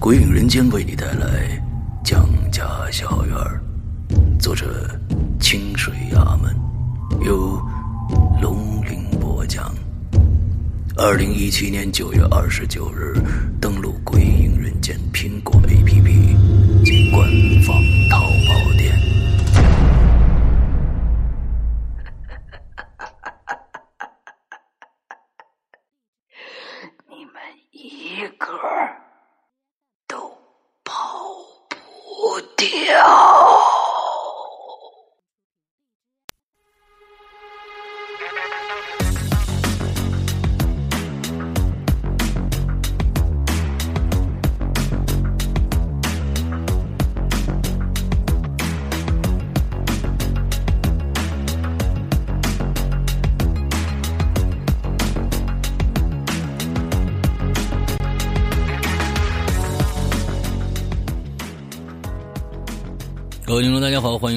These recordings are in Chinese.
鬼影人间为你带来《江家小院》，作者清水衙门，由龙鳞播讲。二零一七年九月二十九日，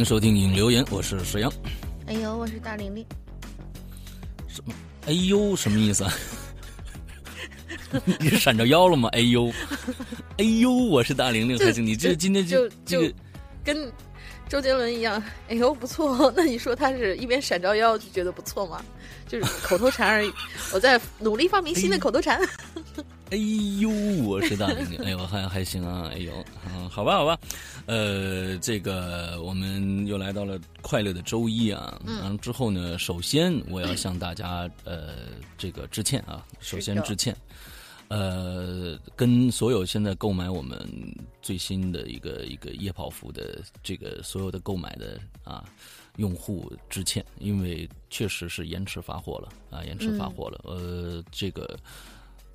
迎收听影留言，我是石阳。哎呦，我是大玲玲。什么？哎呦，什么意思啊？你是闪着腰了吗？哎呦，哎呦，我是大玲玲，还行你这今天就这个跟周杰伦一样？哎呦，不错。那你说他是一边闪着腰就觉得不错吗？就是口头禅而已。我在努力发明新的口头禅。哎呦，我是大玲玲，哎呦，还还行啊，哎呦，嗯，好吧，好吧，呃，这个我们又来到了快乐的周一啊，嗯，之后呢，首先我要向大家呃这个致歉啊，首先致歉，呃，跟所有现在购买我们最新的一个一个夜跑服的这个所有的购买的啊用户致歉，因为确实是延迟发货了啊，延迟发货了，呃，这个。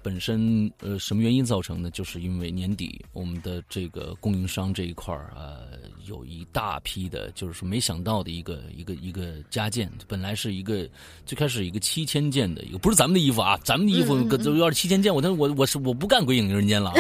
本身呃，什么原因造成的？就是因为年底我们的这个供应商这一块儿呃，有一大批的，就是说没想到的一个一个一个加件。本来是一个最开始一个七千件的一个，不是咱们的衣服啊，咱们的衣服要是七千件，我他我我是我不干鬼影人间了。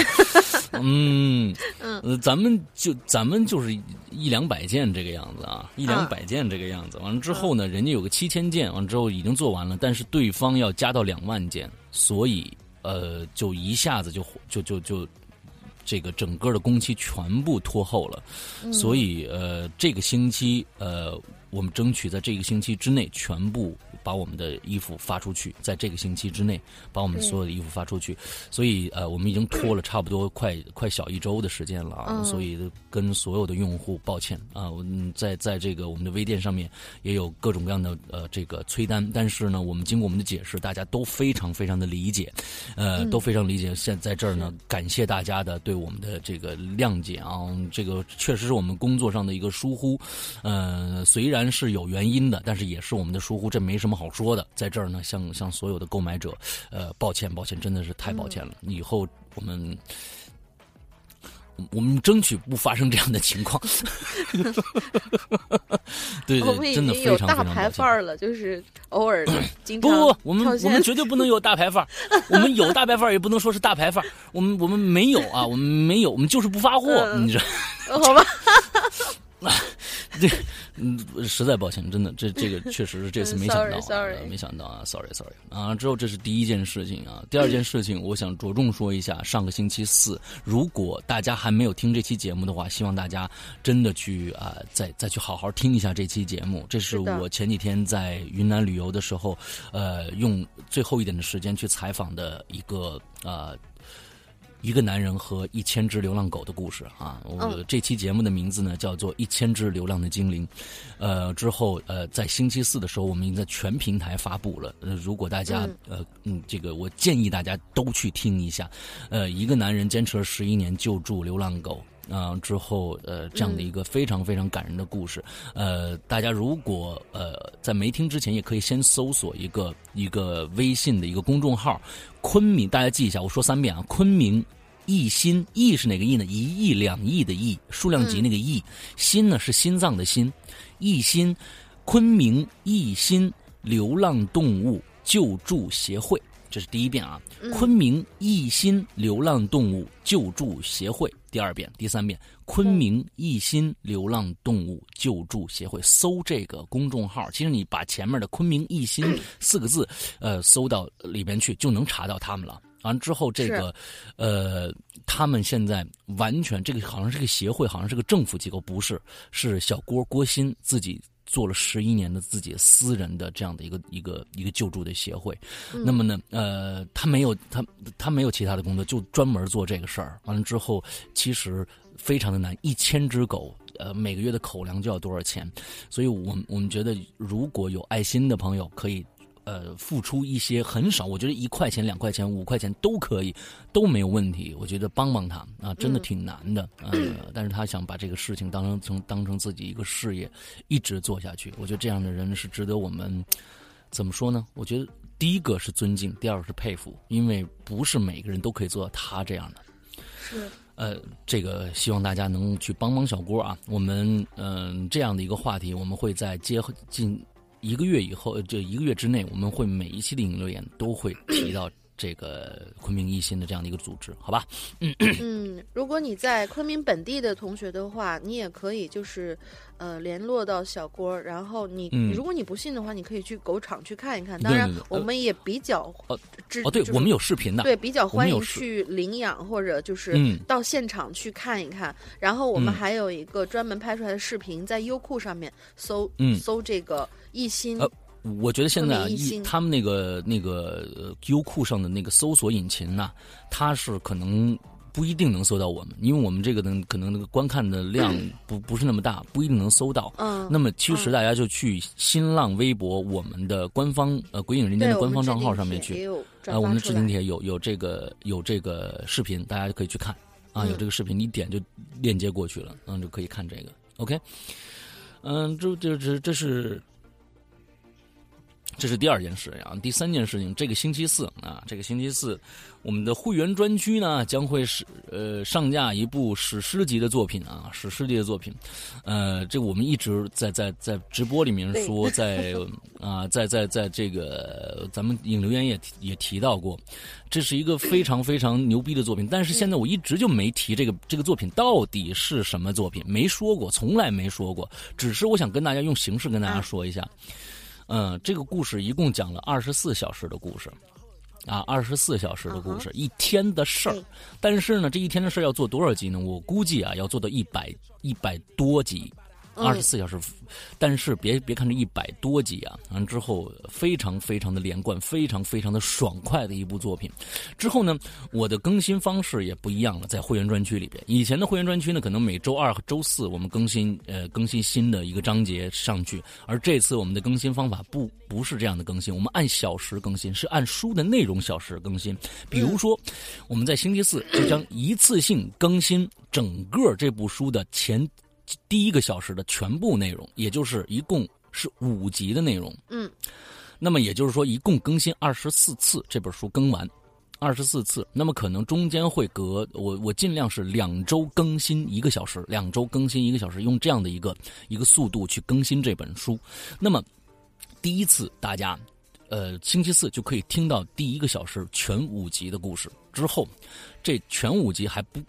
嗯 嗯，咱们就咱们就是一两百件这个样子啊，一两百件这个样子。完了之后呢，人家有个七千件，完了之后已经做完了，但是对方要加到两万件，所以。呃，就一下子就就就就，这个整个的工期全部拖后了，所以呃，这个星期呃，我们争取在这个星期之内全部。把我们的衣服发出去，在这个星期之内把我们所有的衣服发出去，所以呃，我们已经拖了差不多快快小一周的时间了啊，所以跟所有的用户抱歉啊，我在在这个我们的微店上面也有各种各样的呃这个催单，但是呢，我们经过我们的解释，大家都非常非常的理解，呃，都非常理解。现在这儿呢，感谢大家的对我们的这个谅解啊，这个确实是我们工作上的一个疏忽，呃，虽然是有原因的，但是也是我们的疏忽，这没什么。好说的，在这儿呢，向向所有的购买者，呃，抱歉，抱歉，真的是太抱歉了。以后我们，我们争取不发生这样的情况。对 对，真的非常非常大牌范儿了，就是偶尔经不 不，我们我们绝对不能有大牌范儿。我们有大牌范儿，也不能说是大牌范儿。我们我们没有啊，我们没有，我们就是不发货。你知道 好吧？这嗯，实在抱歉，真的，这这个确实是这次没想到，没想到啊，sorry sorry 啊。之后这是第一件事情啊，第二件事情，我想着重说一下，上个星期四，如果大家还没有听这期节目的话，希望大家真的去啊，再再去好好听一下这期节目。这是我前几天在云南旅游的时候，呃，用最后一点的时间去采访的一个啊。一个男人和一千只流浪狗的故事啊！我这期节目的名字呢叫做《一千只流浪的精灵》。呃，之后呃，在星期四的时候，我们已经在全平台发布了。呃，如果大家呃嗯，这个我建议大家都去听一下。呃，一个男人坚持了十一年救助流浪狗。啊、之后呃这样的一个非常非常感人的故事。呃，大家如果呃在没听之前，也可以先搜索一个一个微信的一个公众号“昆明”，大家记一下，我说三遍啊，昆明。一心，亿是哪个亿呢？一亿两亿的亿，数量级那个亿。心呢是心脏的心，一心，昆明一心流浪动物救助协会，这是第一遍啊。昆明一心流浪动物救助协会，第二遍、第三遍。昆明一心流浪动物救助协会，搜这个公众号，其实你把前面的“昆明一心 ”四个字，呃，搜到里边去，就能查到他们了。完之后，这个，呃，他们现在完全这个好像是个协会，好像是个政府机构，不是，是小郭郭鑫自己做了十一年的自己私人的这样的一个一个一个救助的协会。那么呢，呃，他没有他他没有其他的工作，就专门做这个事儿。完了之后，其实非常的难，一千只狗。呃，每个月的口粮就要多少钱？所以我们我们觉得，如果有爱心的朋友，可以呃付出一些很少，我觉得一块钱、两块钱、五块钱都可以，都没有问题。我觉得帮帮他啊，真的挺难的。呃，但是他想把这个事情当成成当成自己一个事业，一直做下去。我觉得这样的人是值得我们怎么说呢？我觉得第一个是尊敬，第二个是佩服，因为不是每个人都可以做到他这样的。是。呃，这个希望大家能去帮帮小郭啊。我们嗯、呃、这样的一个话题，我们会在接近一个月以后，就一个月之内，我们会每一期的影留言都会提到这个昆明一心的这样的一个组织，好吧？嗯嗯，如果你在昆明本地的同学的话，你也可以就是呃联络到小郭，然后你、嗯如果你不信的话，你可以去狗场去看一看。当然我们也比较哦支哦，对就是我们有视频的，对，比较欢迎去领养或者就是嗯到现场去看一看。然后我们嗯还有一个专门拍出来的视频，在优酷上面搜、嗯搜这个一心。呃我觉得现在啊一他们那个那个呃优酷上的那个搜索引擎呐、它是可能不一定能搜到我们，因为我们这个呢可能那个观看的量不不是那么大，不一定能搜到。嗯，那么其实大家就去新浪微博我们的官方呃鬼影人间的官方账号上面去，帖也有转呃，我们的置顶帖有有这个有这个视频，大家就可以去看啊，嗯有这个视频，你一点就链接过去了，嗯，就可以看这个。OK，嗯，这这这这是这是第二件事啊，第三件事情，这个星期四啊，这个星期四，我们的会员专区呢将会是呃上架一部史诗级的作品啊，史诗级的作品，呃，这个我们一直在在在直播里面说，在啊、在在在这个咱们引流员也也提到过，这是一个非常非常牛逼的作品，但是现在我一直就没提这个这个作品到底是什么作品，没说过，从来没说过，只是我想跟大家用形式跟大家说一下。嗯，这个故事一共讲了二十四小时的故事，啊，二十四小时的故事，一天的事儿。但是呢，这一天的事儿要做多少集呢？我估计啊，要做到一百一百多集，二十四小时。但是别别看这一百多集啊，完之后非常非常的连贯，非常非常的爽快的一部作品。之后呢，我的更新方式也不一样了，在会员专区里边。以前的会员专区呢，可能每周二和周四我们更新呃更新新的一个章节上去，而这次我们的更新方法不不是这样的更新，我们按小时更新，是按书的内容小时更新。比如说，我们在星期四就将一次性更新整个这部书的前第一个小时的全部内容，也就是一共是五集的内容。嗯，那么也就是说，一共更新二十四次，这本书更完。二十四次，那么可能中间会隔我我尽量是两周更新一个小时，两周更新一个小时，用这样的一个一个速度去更新这本书。那么第一次大家呃星期四就可以听到第一个小时全五集的故事，之后这全五集还不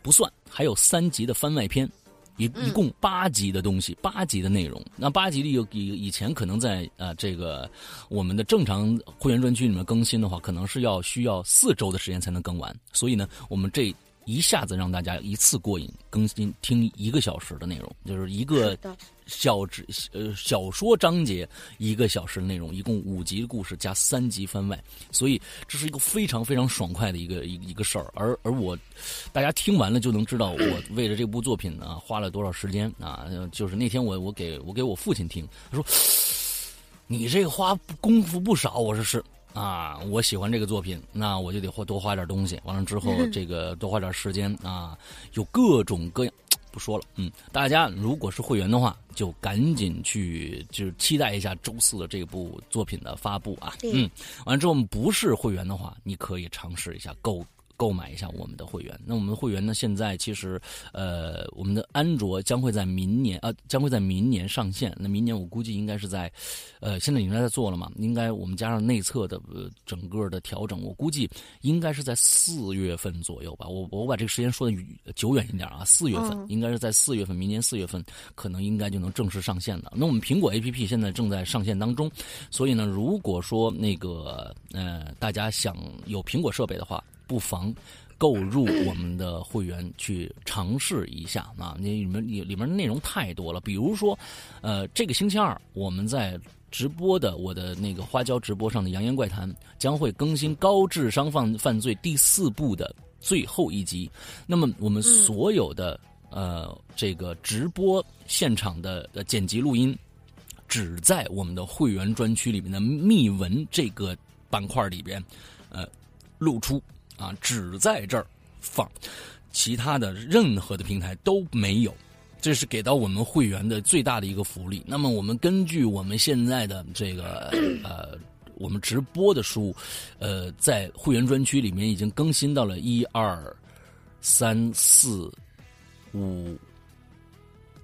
不算，还有三集的番外篇。一一共八集的东西，八集的内容。那八集里有以以前可能在呃这个我们的正常会员专区里面更新的话，可能是要需要四周的时间才能更完。所以呢，我们这一下子让大家一次过瘾，更新听一个小时的内容，就是一个小呃小说章节一个小时的内容，一共五集的故事加三集番外，所以这是一个非常非常爽快的一个一个一个事儿。而而我，大家听完了就能知道我为了这部作品呢花了多少时间啊！就是那天我我给我给我父亲听，他说你这个花功夫不少，我说是。啊，我喜欢这个作品，那我就得花多花点东西。完了之后，这个多花点时间啊，有各种各样。不说了，嗯，大家如果是会员的话，就赶紧去，就是期待一下周四的这部作品的发布啊。嗯，完了之后，不是会员的话，你可以尝试一下购。购买一下我们的会员。那我们的会员呢？现在其实，呃，我们的安卓将会在明年啊，将会在明年上线。那明年我估计应该是在，呃，现在已经在做了嘛。应该我们加上内测的整个的调整，我估计应该是在四月份左右吧。我我把这个时间说的久远一点啊，四月份应该是在四月份，明年四月份可能应该就能正式上线的。那我们苹果 APP 现在正在上线当中，所以呢，如果说那个呃大家想有苹果设备的话。不妨购入我们的会员去尝试一下啊！你里面里里面内容太多了，比如说，呃，这个星期二我们在直播的我的那个花椒直播上的《扬言怪谈》将会更新《高智商犯犯罪》第四部的最后一集。那么我们所有的呃这个直播现场的剪辑录音，只在我们的会员专区里面的密文这个板块里边呃露出。啊，只在这儿放，其他的任何的平台都没有，这是给到我们会员的最大的一个福利。那么，我们根据我们现在的这个呃，我们直播的书，呃，在会员专区里面已经更新到了一二三四五。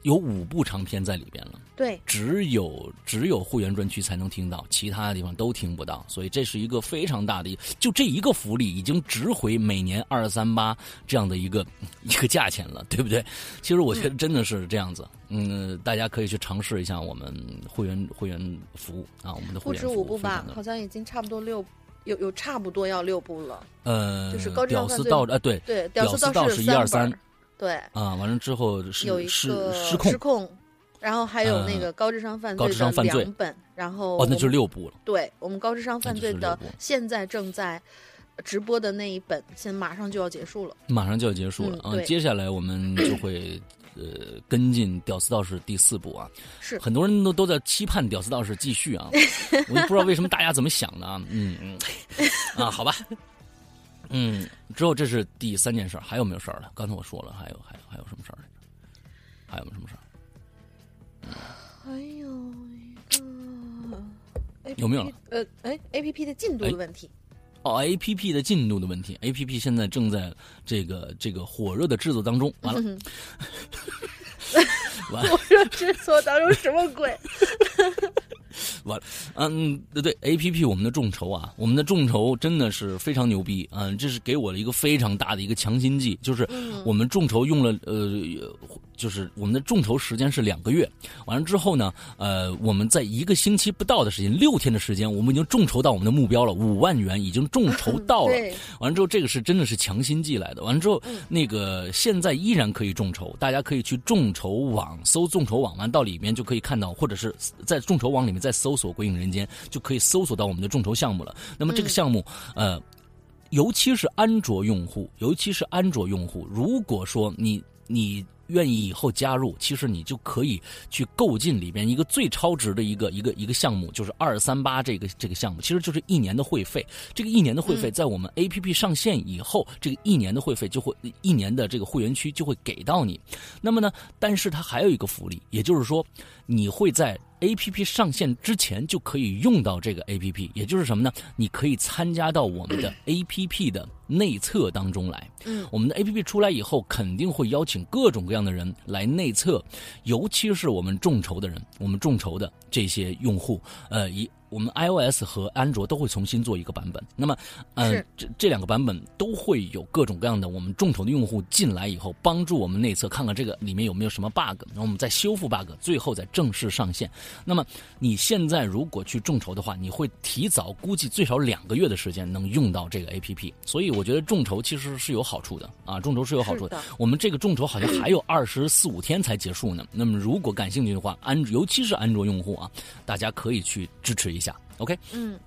有五部长片在里边了，对，只有只有会员专区才能听到，其他的地方都听不到，所以这是一个非常大的，就这一个福利已经值回每年二三八这样的一个 一个价钱了，对不对？其实我觉得真的是这样子，嗯，大家可以去尝试一下我们会员会员服务啊，我们的会员服务。不止五部吧，好像已经差不多六，有有差不多要六部了。呃，就是高屌丝道啊，对对，屌丝道是一二三。对啊，完了之后有一个失控，失控，然后还有那个高智商犯罪的两本，然后哦，那就六部了。对我们高智商犯罪的现在正在直播的那一本，现在马上就要结束了，马上就要结束了啊！接下来我们就会呃跟进《屌丝道士》第四部啊，是很多人都都在期盼《屌丝道士》继续啊，我也不知道为什么大家怎么想的啊，嗯嗯啊，好吧。嗯，之后这是第三件事，还有没有事儿了？刚才我说了，还有还有还有什么事儿？还有没有什么事儿？有没有？呃，哎，A P P 的进度的问题。哦，A P P 的进度的问题，A P P 现在正在这个这个火热的制作当中。完了，火热制作当中什么鬼？完了，嗯，对对，A P P 我们的众筹啊，我们的众筹真的是非常牛逼，嗯，这是给我了一个非常大的一个强心剂，就是我们众筹用了呃。就是我们的众筹时间是两个月，完了之后呢，呃，我们在一个星期不到的时间，六天的时间，我们已经众筹到我们的目标了，五万元已经众筹到了。完了之后，这个是真的是强心剂来的。完了之后，那个现在依然可以众筹，大家可以去众筹网搜众筹网，完到里面就可以看到，或者是在众筹网里面再搜索“鬼影人间”，就可以搜索到我们的众筹项目了。那么这个项目，呃，尤其是安卓用户，尤其是安卓用户，如果说你你。愿意以后加入，其实你就可以去购进里边一个最超值的一个一个一个项目，就是二三八这个这个项目，其实就是一年的会费。这个一年的会费在我们 A P P 上线以后，这个一年的会费就会一年的这个会员区就会给到你。那么呢，但是它还有一个福利，也就是说，你会在。A P P 上线之前就可以用到这个 A P P，也就是什么呢？你可以参加到我们的 A P P 的内测当中来。嗯，我们的 A P P 出来以后，肯定会邀请各种各样的人来内测，尤其是我们众筹的人，我们众筹的这些用户，呃，一。我们 iOS 和安卓都会重新做一个版本。那么，嗯，这这两个版本都会有各种各样的我们众筹的用户进来以后，帮助我们内测看看这个里面有没有什么 bug，然后我们再修复 bug，最后再正式上线。那么你现在如果去众筹的话，你会提早估计最少两个月的时间能用到这个 APP。所以我觉得众筹其实是有好处的啊，众筹是有好处的。我们这个众筹好像还有二十四五天才结束呢。那么如果感兴趣的话，安尤其是安卓用户啊，大家可以去支持一下。OK，嗯，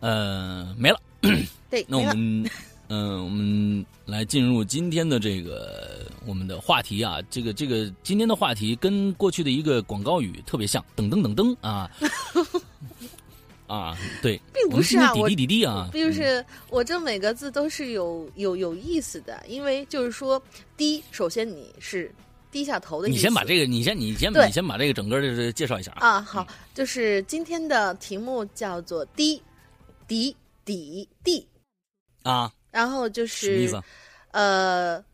呃，没了。对，那我们，嗯，我们来进入今天的这个我们的话题啊。这个这个今天的话题跟过去的一个广告语特别像，噔噔噔噔啊 啊，对，并不是啊滴滴滴滴啊，并不是我这每个字都是有有有意思的，因为就是说，第一，首先你是低下头的意思。你先把这个，你先你先你先把这个整个的介绍一下啊。啊，好，就是今天的题目叫做低，底底地，啊，然后就什么意是思啊？呃，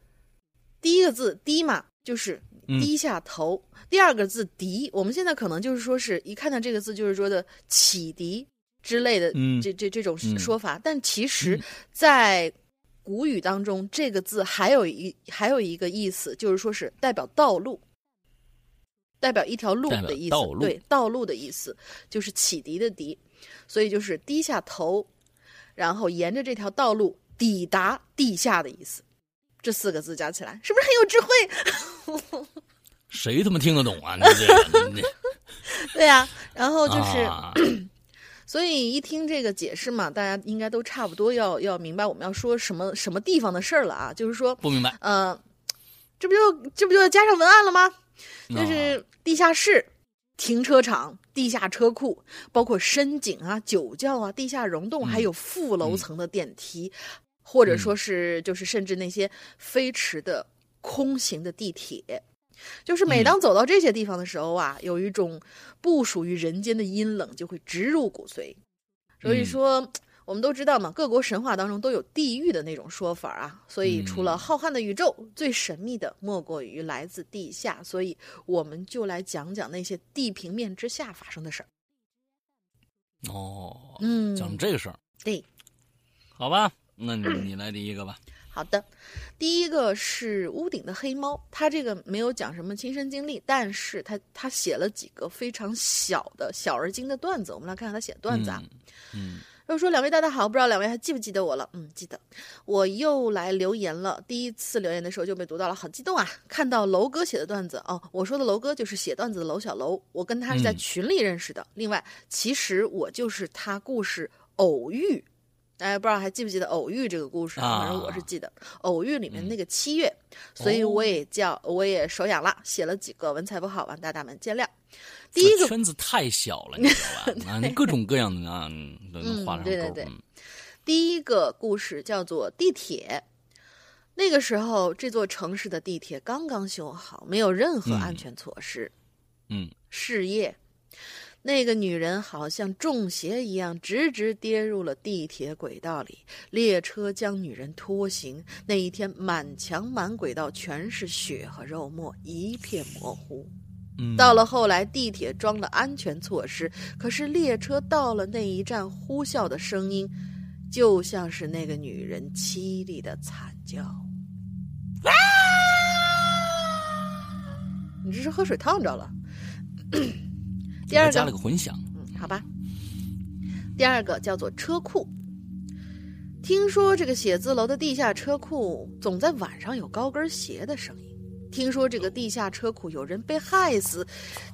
第一个字低嘛，就是嗯低下头。第二个字敌，我们现在可能就是说是一看到这个字就是说的启迪之类的，嗯这这这种嗯说法。但其实，在古语当中，这个字还有一还有一个意思，就是说是代表道路。代表一条路的意思，道路对道路的意思就是启迪的迪，所以就是低下头，然后沿着这条道路抵达地下的意思。这四个字加起来，是不是很有智慧？谁他妈听得懂啊？你这对呀、然后就是，啊所以一听这个解释嘛，大家应该都差不多要要明白我们要说什么什么地方的事儿了啊。就是说，不明白，呃，这不就这不就加上文案了吗？就啊是地下室、停车场、地下车库，包括深井啊、酒窖啊、地下溶洞，嗯还有负楼层的电梯，或者说是就是甚至那些飞驰的空行的地铁。就是每当走到这些地方的时候啊，有一种不属于人间的阴冷就会直入骨髓。所以说，我们都知道嘛，各国神话当中都有地狱的那种说法啊。所以，除了浩瀚的宇宙，最神秘的莫过于来自地下。所以，我们就来讲讲那些地平面之下发生的事儿。哦，嗯，讲这个事儿，对，好吧？那你你来第一个吧。好的，第一个是屋顶的黑猫，他这个没有讲什么亲身经历，但是他他写了几个非常小的小而精的段子，我们来看看他写的段子啊。嗯，又说两位大家好，不知道两位还记不记得我了？嗯，记得。我又来留言了，第一次留言的时候就被读到了，好激动啊！看到楼哥写的段子哦，我说的楼哥就是写段子的楼小楼，我跟他是在嗯群里认识的。另外，其实我就是他故事偶遇。大家不知道还记不记得偶遇这个故事？啊反正我是记得偶遇里面那个七月，所以我也叫我也手痒了，写了几个文采不好，望大大们见谅。第一个圈子太小了，你知道吧？啊，你各种各样的啊，嗯都能画上对对对嗯第一个故事叫做地铁。那个时候，这座城市的地铁刚刚修好，没有任何安全措施。嗯，事业，那个女人好像中邪一样，直直跌入了地铁轨道里。列车将女人拖行。那一天，满墙满轨道全是血和肉沫，一片模糊。嗯，到了后来，地铁装了安全措施，可是列车到了那一站，呼啸的声音，就像是那个女人凄厉的惨叫。你这是喝水烫着了。第二个加了个混响，嗯，好吧。第二个叫做车库。听说这个写字楼的地下车库总在晚上有高跟鞋的声音。听说这个地下车库有人被害死。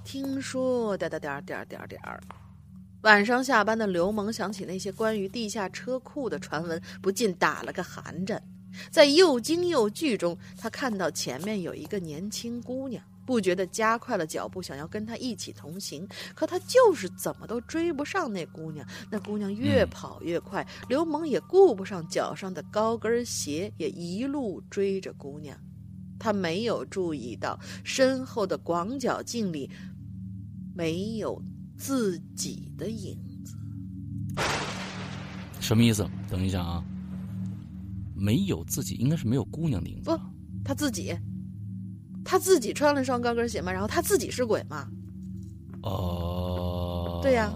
听说点点点点点点儿。晚上下班的刘萌想起那些关于地下车库的传闻，不禁打了个寒颤。在又惊又惧中，他看到前面有一个年轻姑娘，不觉地加快了脚步，想要跟他一起同行。可他就是怎么都追不上那姑娘，那姑娘越跑越快，刘萌也顾不上脚上的高跟鞋，也一路追着姑娘。他没有注意到身后的广角镜里没有自己的影子。什么意思？等一下啊，没有自己，应该是没有姑娘的影子不。他自己，他自己穿了双高跟鞋嘛，然后他自己是鬼嘛？哦，对呀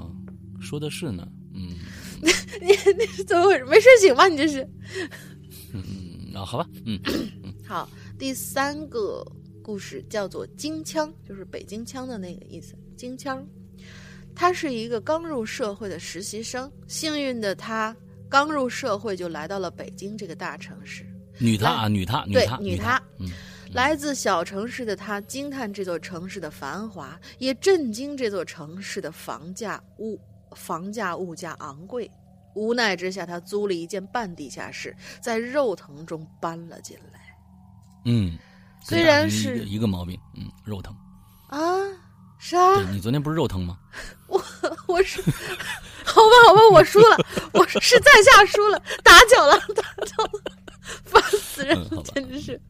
说的是呢，嗯 你 你怎么回事？没睡醒吗？你这是？嗯啊，好吧，嗯 好，第三个故事叫做“京腔”，就是北京腔的那个意思。京腔，他是一个刚入社会的实习生，幸运的他刚入社会就来到了北京这个大城市。女他啊，女他，女对他，女他来自小城市的他惊叹这座城市的繁华，也震惊这座城市的房价物房价物价昂贵。无奈之下，他租了一间半地下室，在肉疼中搬了进来。嗯，虽然是个一个毛病，嗯，肉疼。啊，啥？对你昨天不是肉疼吗？我我是 好吧，好吧，我输了，我是在下输了，打搅了，打搅了，烦死人了，简直是。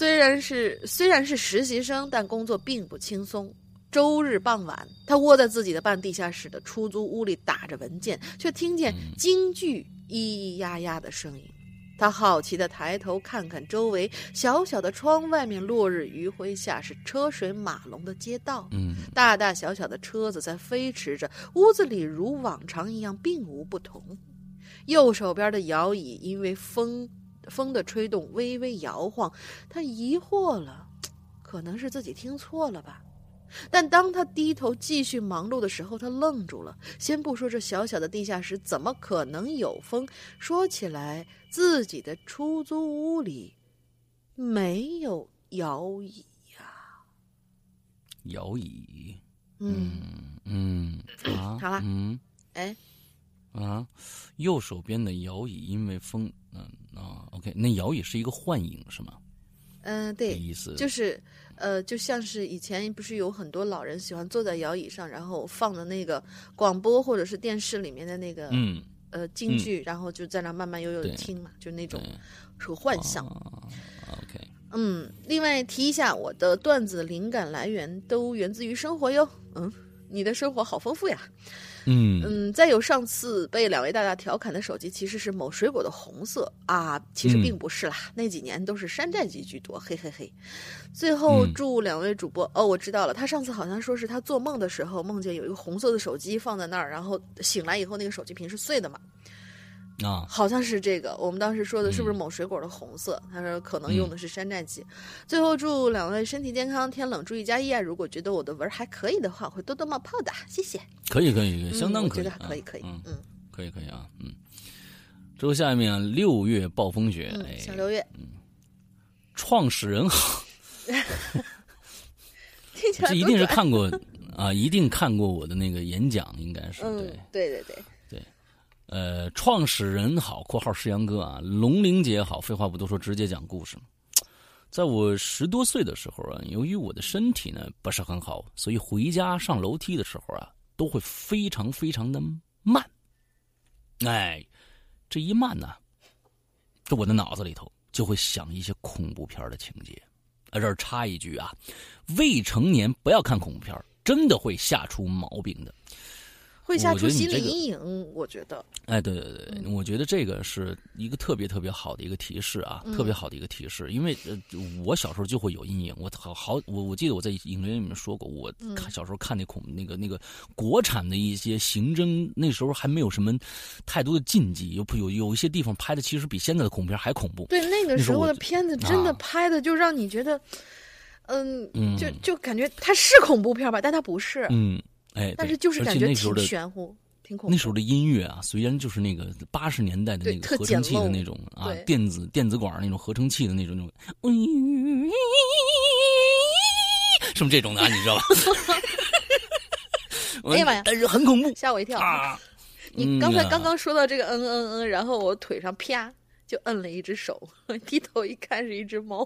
虽然是虽然是实习生，但工作并不轻松。周日傍晚，他窝在自己的半地下室的出租屋里打着文件，却听见京剧咿咿呀呀的声音。他好奇的抬头看看周围，小小的窗外面，落日余晖下是车水马龙的街道，嗯，大大小小的车子在飞驰着，屋子里如往常一样，并无不同。右手边的摇椅因为风风的吹动微微摇晃，他疑惑了，可能是自己听错了吧。但当他低头继续忙碌的时候，他愣住了。先不说这小小的地下室怎么可能有风，说起来，自己的出租屋里没有摇椅呀。摇椅，嗯嗯啊，好了嗯哎，啊，右手边的摇椅因为风，嗯啊，OK，那摇椅是一个幻影是吗？嗯，这对，意思就是呃，就像是以前不是有很多老人喜欢坐在摇椅上，然后放的那个广播或者是电视里面的那个、嗯，呃京剧，然后就在那慢慢悠悠的听嘛，就那种是个幻象。啊 OK，嗯，另外提一下，我的段子灵感来源都源自于生活哟。嗯，你的生活好丰富呀。嗯。嗯，再有上次被两位大大调侃的手机其实是某水果的红色。啊，其实嗯。并不是啦，那几年都是山寨机居多，嘿嘿嘿。最后嗯祝两位主播、哦，我知道了，他上次好像说是他做梦的时候梦见有一个红色的手机放在那儿，然后醒来以后那个手机屏是碎的嘛，啊，好像是这个。我们当时说的是不是嗯某水果的红色？他说可能用的是山寨机。最后祝两位身体健康，天冷注意加衣啊！如果觉得我的文儿还可以的话，我会多多冒泡的，谢谢。可以可以，相当嗯、可以，我觉得可以，啊可以，嗯，嗯可以可以啊，嗯。之后下面啊，六月暴风雪，嗯，哎，小六月，嗯创始人 这一定是看过啊，一定看过我的那个演讲，应该是对对对，呃，创始人好（括号世阳哥啊），龙玲姐好，废话不多说，直接讲故事。在我十多岁的时候啊，由于我的身体呢不是很好，所以回家上楼梯的时候啊，都会非常非常的慢。哎，这一慢呢，这我的脑子里头就会想一些恐怖片的情节。啊，这儿插一句啊，未成年不要看恐怖片，真的会吓出毛病的。会吓出心理阴影，我觉得。哎，对对对，我觉得这个是一个特别特别好的一个提示啊，特别好的一个提示。因为呃，我小时候就会有阴影，我好好，我我记得我在影评里面说过，我看小时候看那恐那个那个国产的一些刑侦，那时候还没有什么太多的禁忌，有有有一些地方拍的其实比现在的恐怖片还恐怖。对，那个时候的片子真的啊拍的就让你觉得，嗯，嗯就就感觉它是恐怖片吧，但它不是，嗯，哎，但是就是感觉挺玄乎，挺恐怖。那时候的音乐啊，虽然就是那个八十年代的那个合成器的那种啊，电子电子管那种合成器的那种那种，什么这种的啊，你知道吧？哎呀妈呀但是很恐怖吓我一跳！啊！你刚才刚刚说到这个嗯嗯嗯，然后我腿上啪就摁了一只手，低头一看是一只猫。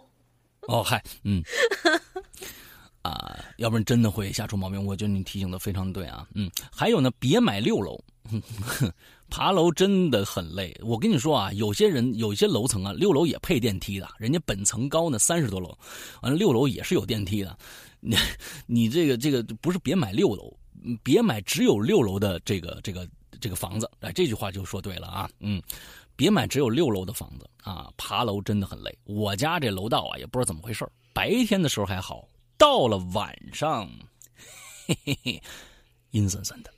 哦嗨，嗯。啊，要不然真的会吓出毛病。我觉得你提醒的非常对啊，嗯，还有呢，别买六楼，爬楼真的很累。我跟你说啊，有些人有些楼层啊，六楼也配电梯的，人家本层高呢三十多楼，完了六楼也是有电梯的。你 你这个这个不是别买六楼，别买只有六楼的这个这个这个房子。哎，这句话就说对了啊，嗯。别买只有六楼的房子啊，爬楼真的很累。我家这楼道啊，也不知道怎么回事白天的时候还好，到了晚上，嘿嘿嘿，阴森森的。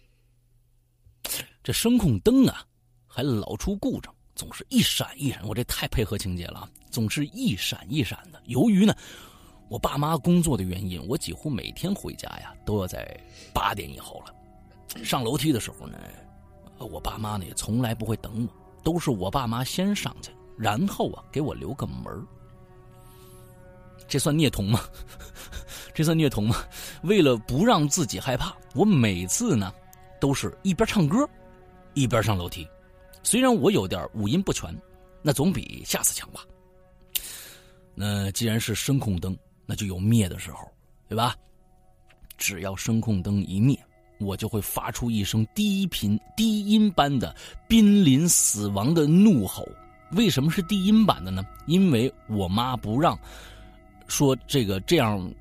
这声控灯啊，还老出故障，总是一闪一闪。我这太配合情节了啊，总是一闪一闪的。由于呢，我爸妈工作的原因，我几乎每天回家呀都要在八点以后了。上楼梯的时候呢，我爸妈呢也从来不会等我。都是我爸妈先上去，然后啊给我留个门这算孽童吗？这算孽童吗？为了不让自己害怕，我每次呢都是一边唱歌，一边上楼梯。虽然我有点五音不全，那总比下次强吧。那既然是声控灯，那就有灭的时候，对吧？只要声控灯一灭，我就会发出一声低频、低音般的濒临死亡的怒吼。为什么是低音版的呢？因为我妈不让说这个这样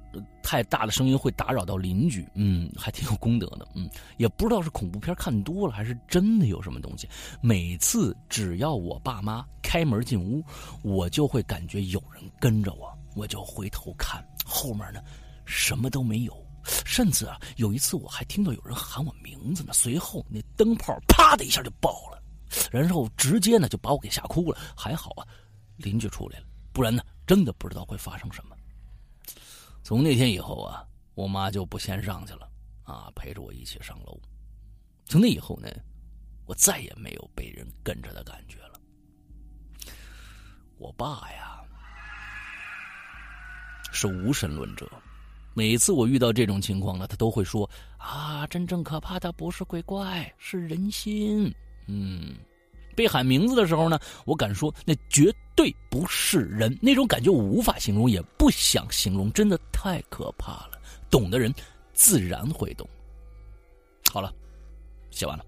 太大的声音会打扰到邻居。嗯，还挺有功德的。嗯，也不知道是恐怖片看多了，还是真的有什么东西。每次只要我爸妈开门进屋，我就会感觉有人跟着我，我就回头看后面呢，什么都没有。甚至啊，有一次我还听到有人喊我名字呢。随后那灯泡啪的一下就爆了。然后直接呢就把我给吓哭了，还好啊，邻居出来了，不然呢真的不知道会发生什么。从那天以后啊，我妈就不先上去了，啊，陪着我一起上楼。从那以后呢，我再也没有被人跟着的感觉了。我爸呀是无神论者，每次我遇到这种情况呢，他都会说啊，真正可怕的不是鬼怪，是人心。嗯，被喊名字的时候呢，我敢说那绝对不是人，那种感觉我无法形容，也不想形容，真的太可怕了。懂的人自然会懂。好了，写完了。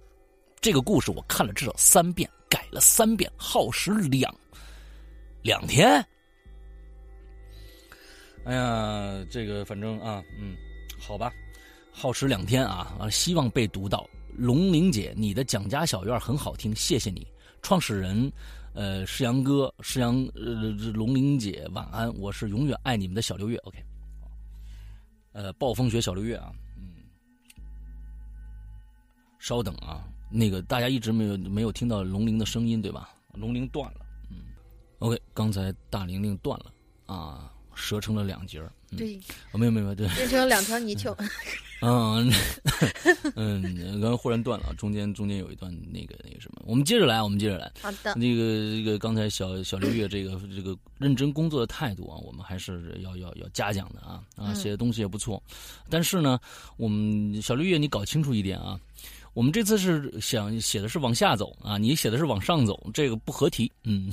这个故事我看了至少三遍，改了三遍，耗时两两天。哎呀，这个反正啊，嗯，好吧，耗时两天啊啊，希望被读到。龙玲姐，你的蒋家小院很好听，谢谢你。创始人，呃，世阳哥，世阳，呃，龙玲姐，晚安，我是永远爱你们的小六月。OK，呃，暴风雪小六月啊，嗯，稍等啊，那个大家一直没有没有听到龙玲的声音对吧？龙玲断了，嗯，OK，刚才大玲玲断了。啊，折成了两截儿。对，没有没有对，变成了两条泥鳅。嗯嗯，刚刚忽然断了，中间中间有一段那个那个什么，我们接着来，我们接着来。好的。那个这个刚才小小六月这个这个认真工作的态度啊，我们还是要要要嘉奖的啊啊，写的东西也不错。但是呢，我们小六月你搞清楚一点啊，我们这次是想写的是往下走啊，你写的是往上走，这个不合题。嗯，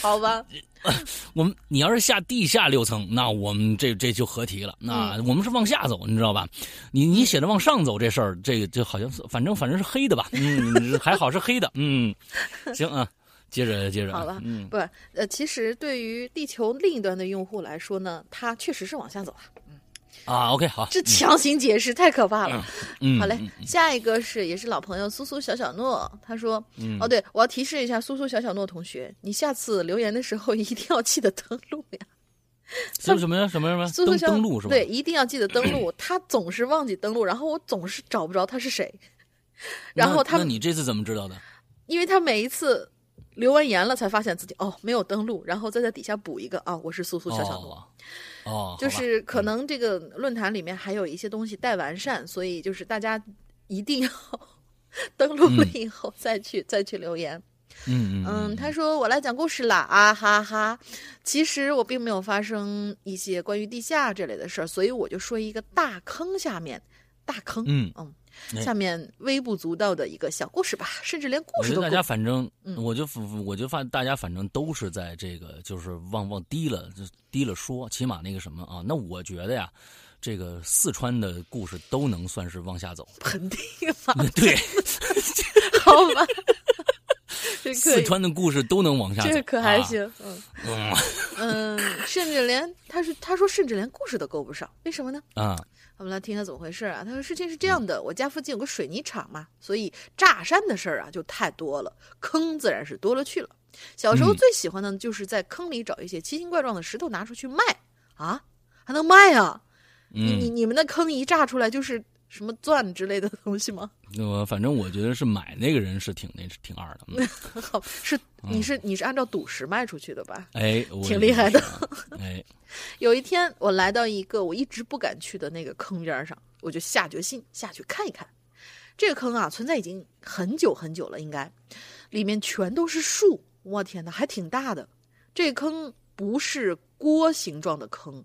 好吧。我们你要是下地下六层，那我们这这就合题了。那我们是往下走，你知道吧？你你写的往上走这事儿，这个就好像是反正反正是黑的吧？嗯，还好是黑的。嗯，行啊，接着接着。好了，嗯，不，呃，其实对于地球另一端的用户来说呢，它确实是往下走啊。啊，OK，好，这强行解释太可怕了。嗯，好嘞，下一个是也是老朋友苏苏小小诺，他说，哦，对我要提示一下苏苏小小诺同学，你下次留言的时候一定要记得登录呀。什么什么呀？什么什么？苏苏登录是吧？对，一定要记得登录。他总是忘记登录，然后我总是找不着他是谁。然后他，那你这次怎么知道的？因为他每一次留完言了，才发现自己哦没有登录，然后再在底下补一个啊，我是苏苏小小诺。哦，就是可能这个论坛里面还有一些东西待完善，所以就是大家一定要 登录了以后再去再去留言。嗯嗯嗯，他说我来讲故事啦啊哈哈，其实我并没有发生一些关于地下这类的事儿，所以我就说一个大坑下面大坑，嗯。嗯。下面微不足道的一个小故事吧，甚至连故事都。大家反正，我就我就发，大家反正都是在这个，就是往往低了，就低了说，起码那个什么啊？那我觉得呀，这个四川的故事都能算是往下走。盆地嘛？对，好吧。四川的故事都能往下走，这可还行。嗯嗯，甚至连他是他说，甚至连故事都够不上，为什么呢？啊。我们来听他怎么回事啊？他说事情是这样的，我家附近有个水泥厂嘛，所以炸山的事儿啊就太多了，坑自然是多了去了。小时候最喜欢的就是在坑里找一些奇形怪状的石头拿出去卖啊，还能卖啊？你你你们的坑一炸出来就是什么钻之类的东西吗？我 反正我觉得是买那个人是挺那是挺二的。好，是你是你是按照赌石卖出去的吧？哎，挺厉害的。哎。有一天，我来到一个我一直不敢去的那个坑边上，我就下决心下去看一看。这个坑啊，存在已经很久很久了，应该里面全都是树。我天哪，还挺大的。这个坑不是锅形状的坑，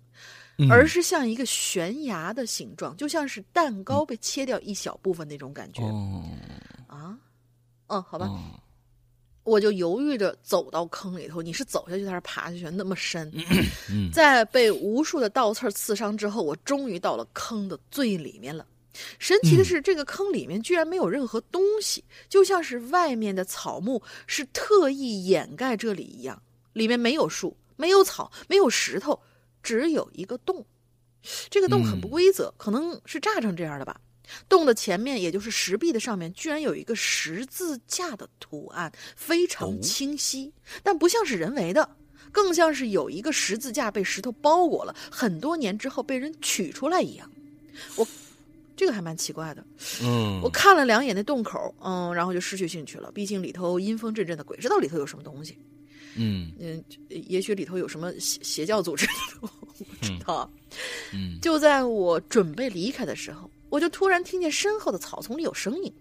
而是像一个悬崖的形状，就像是蛋糕被切掉一小部分那种感觉。啊，嗯，好吧。我就犹豫着走到坑里头，你是走下去还是爬下去？那么深，在被无数的倒刺刺伤之后，我终于到了坑的最里面了。神奇的是，这个坑里面居然没有任何东西，就像是外面的草木是特意掩盖这里一样。里面没有树，没有草，没有石头，只有一个洞。这个洞很不规则，可能是炸成这样的吧。洞的前面，也就是石壁的上面，居然有一个十字架的图案，非常清晰，但不像是人为的，更像是有一个十字架被石头包裹了，很多年之后被人取出来一样。我这个还蛮奇怪的。嗯，我看了两眼那洞口，嗯，然后就失去兴趣了。毕竟里头阴风阵阵的，鬼知道里头有什么东西。嗯嗯，也许里头有什么邪邪教组织，我不知道。嗯，就在我准备离开的时候。我就突然听见身后的草丛里有声音，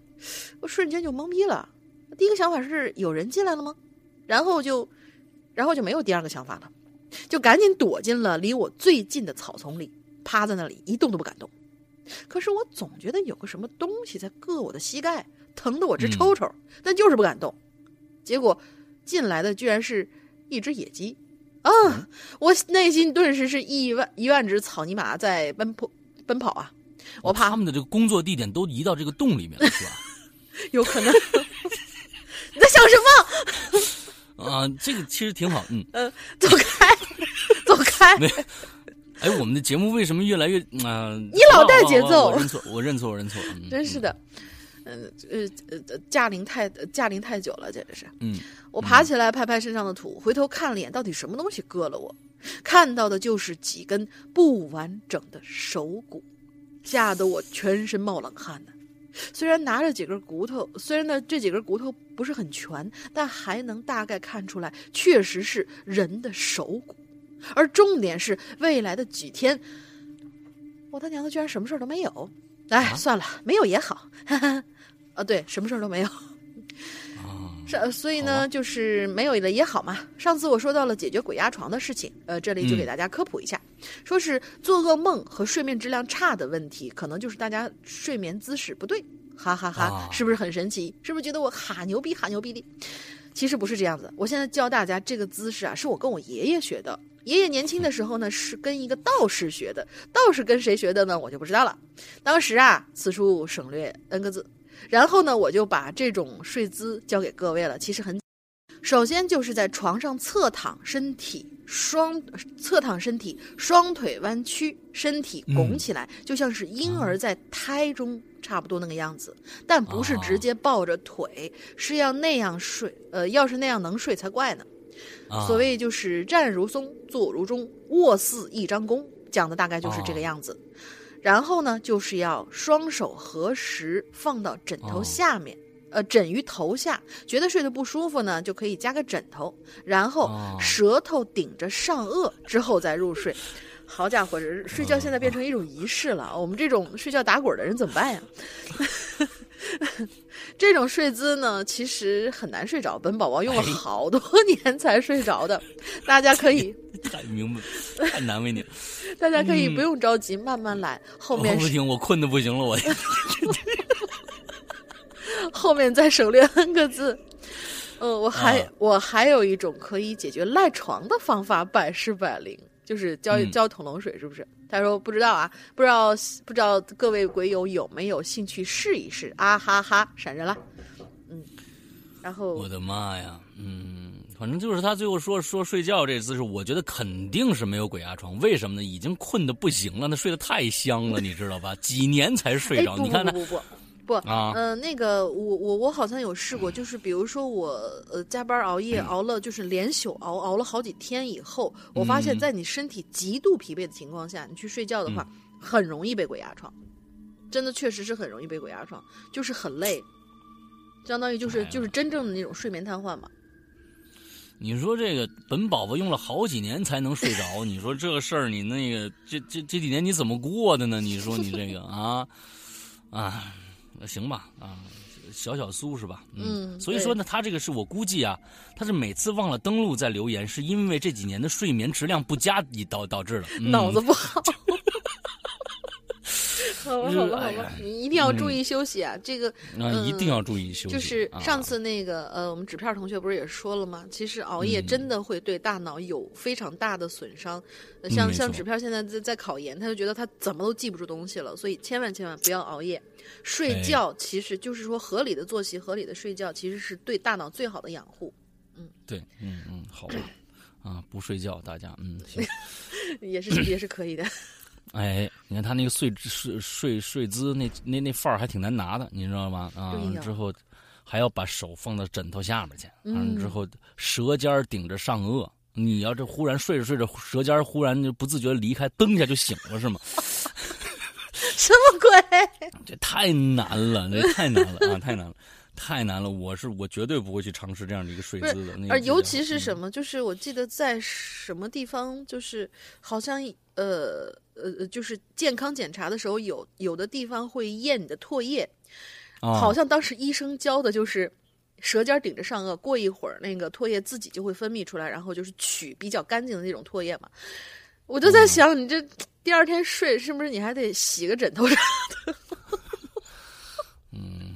我瞬间就懵逼了。第一个想法是有人进来了吗？然后就，然后就没有第二个想法了，就赶紧躲进了离我最近的草丛里，趴在那里一动都不敢动。可是我总觉得有个什么东西在硌我的膝盖，疼得我直抽抽，但就是不敢动。结果进来的居然是一只野鸡啊！我内心顿时是一万一万只草泥马在奔跑奔跑啊！我怕他们的这个工作地点都移到这个洞里面了，是吧？有可能。你在想什么？啊，这个其实挺好，嗯。嗯，走开，走开。没。哎，我们的节目为什么越来越啊？你老带节奏。我认错，我认错，我认错。真是的，嗯呃呃，驾龄太驾龄太久了，简直是。嗯。我爬起来，拍拍身上的土，回头看了眼，到底什么东西割了我？看到的就是几根不完整的手骨。吓得我全身冒冷汗呢。虽然拿着几根骨头，虽然呢这几根骨头不是很全，但还能大概看出来，确实是人的手骨。而重点是，未来的几天，我他娘的居然什么事儿都没有。哎，算了，没有也好。啊，对，什么事儿都没有。是，所以呢，就是没有了也好嘛。上次我说到了解决鬼压床的事情，呃，这里就给大家科普一下，说是做噩梦和睡眠质量差的问题，可能就是大家睡眠姿势不对，哈哈哈，是不是很神奇？是不是觉得我哈牛逼哈牛逼的？其实不是这样子。我现在教大家这个姿势啊，是我跟我爷爷学的。爷爷年轻的时候呢，是跟一个道士学的。道士跟谁学的呢？我就不知道了。当时啊，此处省略 n 个字。然后呢，我就把这种睡姿教给各位了。其实很，首先就是在床上侧躺，身体双侧躺，身体双腿弯曲，身体拱起来，就像是婴儿在胎中差不多那个样子。但不是直接抱着腿，是要那样睡。呃，要是那样能睡才怪呢。所谓就是站如松，坐如钟，卧似一张弓，讲的大概就是这个样子。然后呢，就是要双手合十放到枕头下面，呃，枕于头下。觉得睡得不舒服呢，就可以加个枕头，然后舌头顶着上颚，之后再入睡。好家伙，这睡觉现在变成一种仪式了。我们这种睡觉打滚的人怎么办呀？这种睡姿呢，其实很难睡着。本宝宝用了好多 年才睡着的，大家可以太明白，太难为你了。大家可以不用着急，慢慢来。后面不行，我困的不行了，我。后面再省略 n 个字。嗯，我还我还有一种可以解决赖床的方法，百试百灵，就是浇浇桶冷水，是不是？他说不知道啊，不知道不知道各位鬼友有没有兴趣试一试？啊哈哈，闪人了。嗯，然后我的妈呀，嗯，反正就是他最后说说睡觉这姿势，我觉得肯定是没有鬼压床。为什么呢？已经困得不行了，他睡得太香了，你知道吧？几年才睡着，你看他。不啊，嗯，那个我我我好像有试过，就是比如说我呃加班熬夜熬了，就是连宿熬熬了好几天以后，我发现在你身体极度疲惫的情况下，你去睡觉的话，很容易被鬼压床，真的确实是很容易被鬼压床，就是很累，相当于就是就是真正的那种睡眠瘫痪嘛。你说这个本宝宝用了好几年才能睡着，你说这个事儿你那个这这这几年你怎么过的呢？你说你这个啊啊。那行吧，啊，小小苏是吧？嗯，所以说呢，他这个是我估计啊，他是每次忘了登录再留言，是因为这几年的睡眠质量不佳以导导致的，脑子不好。好了，好了，好吧哎呀，你一定要注意休息啊！这个那一定要注意休息。就是啊上次那个呃，我们纸片同学不是也说了吗？其实熬夜嗯真的会对大脑有非常大的损伤。呃像像纸片现在在在考研，他就觉得他怎么都记不住东西了，所以千万千万不要熬夜。睡哎觉其实就是说合理的作息、合理的睡觉，其实是对大脑最好的养护，嗯对，嗯嗯，好吧，啊，不睡觉，大家，嗯，行。也是也是可以的。哎，你看他那个睡睡睡睡姿，那那那范儿还挺难拿的，你知道吗？啊，之后还要把手放到枕头下面去，完了嗯之后舌尖顶着上颚。你要这忽然睡着睡着，舌尖忽然就不自觉地离开，蹬一下就醒了，是吗？什么鬼？这太难了，这太难了啊，太难了，太难了！我是我绝对不会去尝试这样的一个睡姿的。那个而尤其是什么，就是我记得在什么地方，就是好像呃呃，就是健康检查的时候，有有的地方会验你的唾液，啊好像当时医生教的就是。舌尖顶着上颚，过一会儿那个唾液自己就会分泌出来，然后就是取比较干净的那种唾液嘛。我就在想，你这第二天睡是不是你还得洗个枕头啥的？嗯，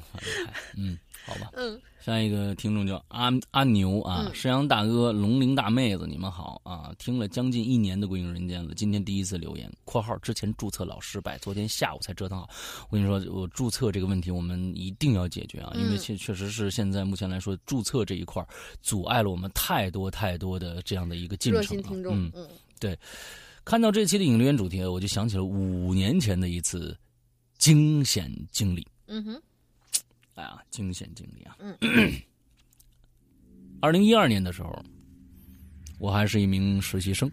嗯，好吧。嗯，下一个听众叫阿阿牛啊，嗯山羊大哥、龙鳞大妹子，你们好啊！听了将近一年的《归隐人间》了，今天第一次留言（括号之前注册老失败，昨天下午才折腾好）。我跟你说，我注册这个问题我们一定要解决啊，因为嗯确确实是现在目前来说，注册这一块儿阻碍了我们太多太多的这样的一个进程热啊。嗯，对看到这期的影留言主题，我就想起了五年前的一次惊险经历。嗯哼，哎呀，惊险经历啊！嗯，二零一二年的时候，我还是一名实习生。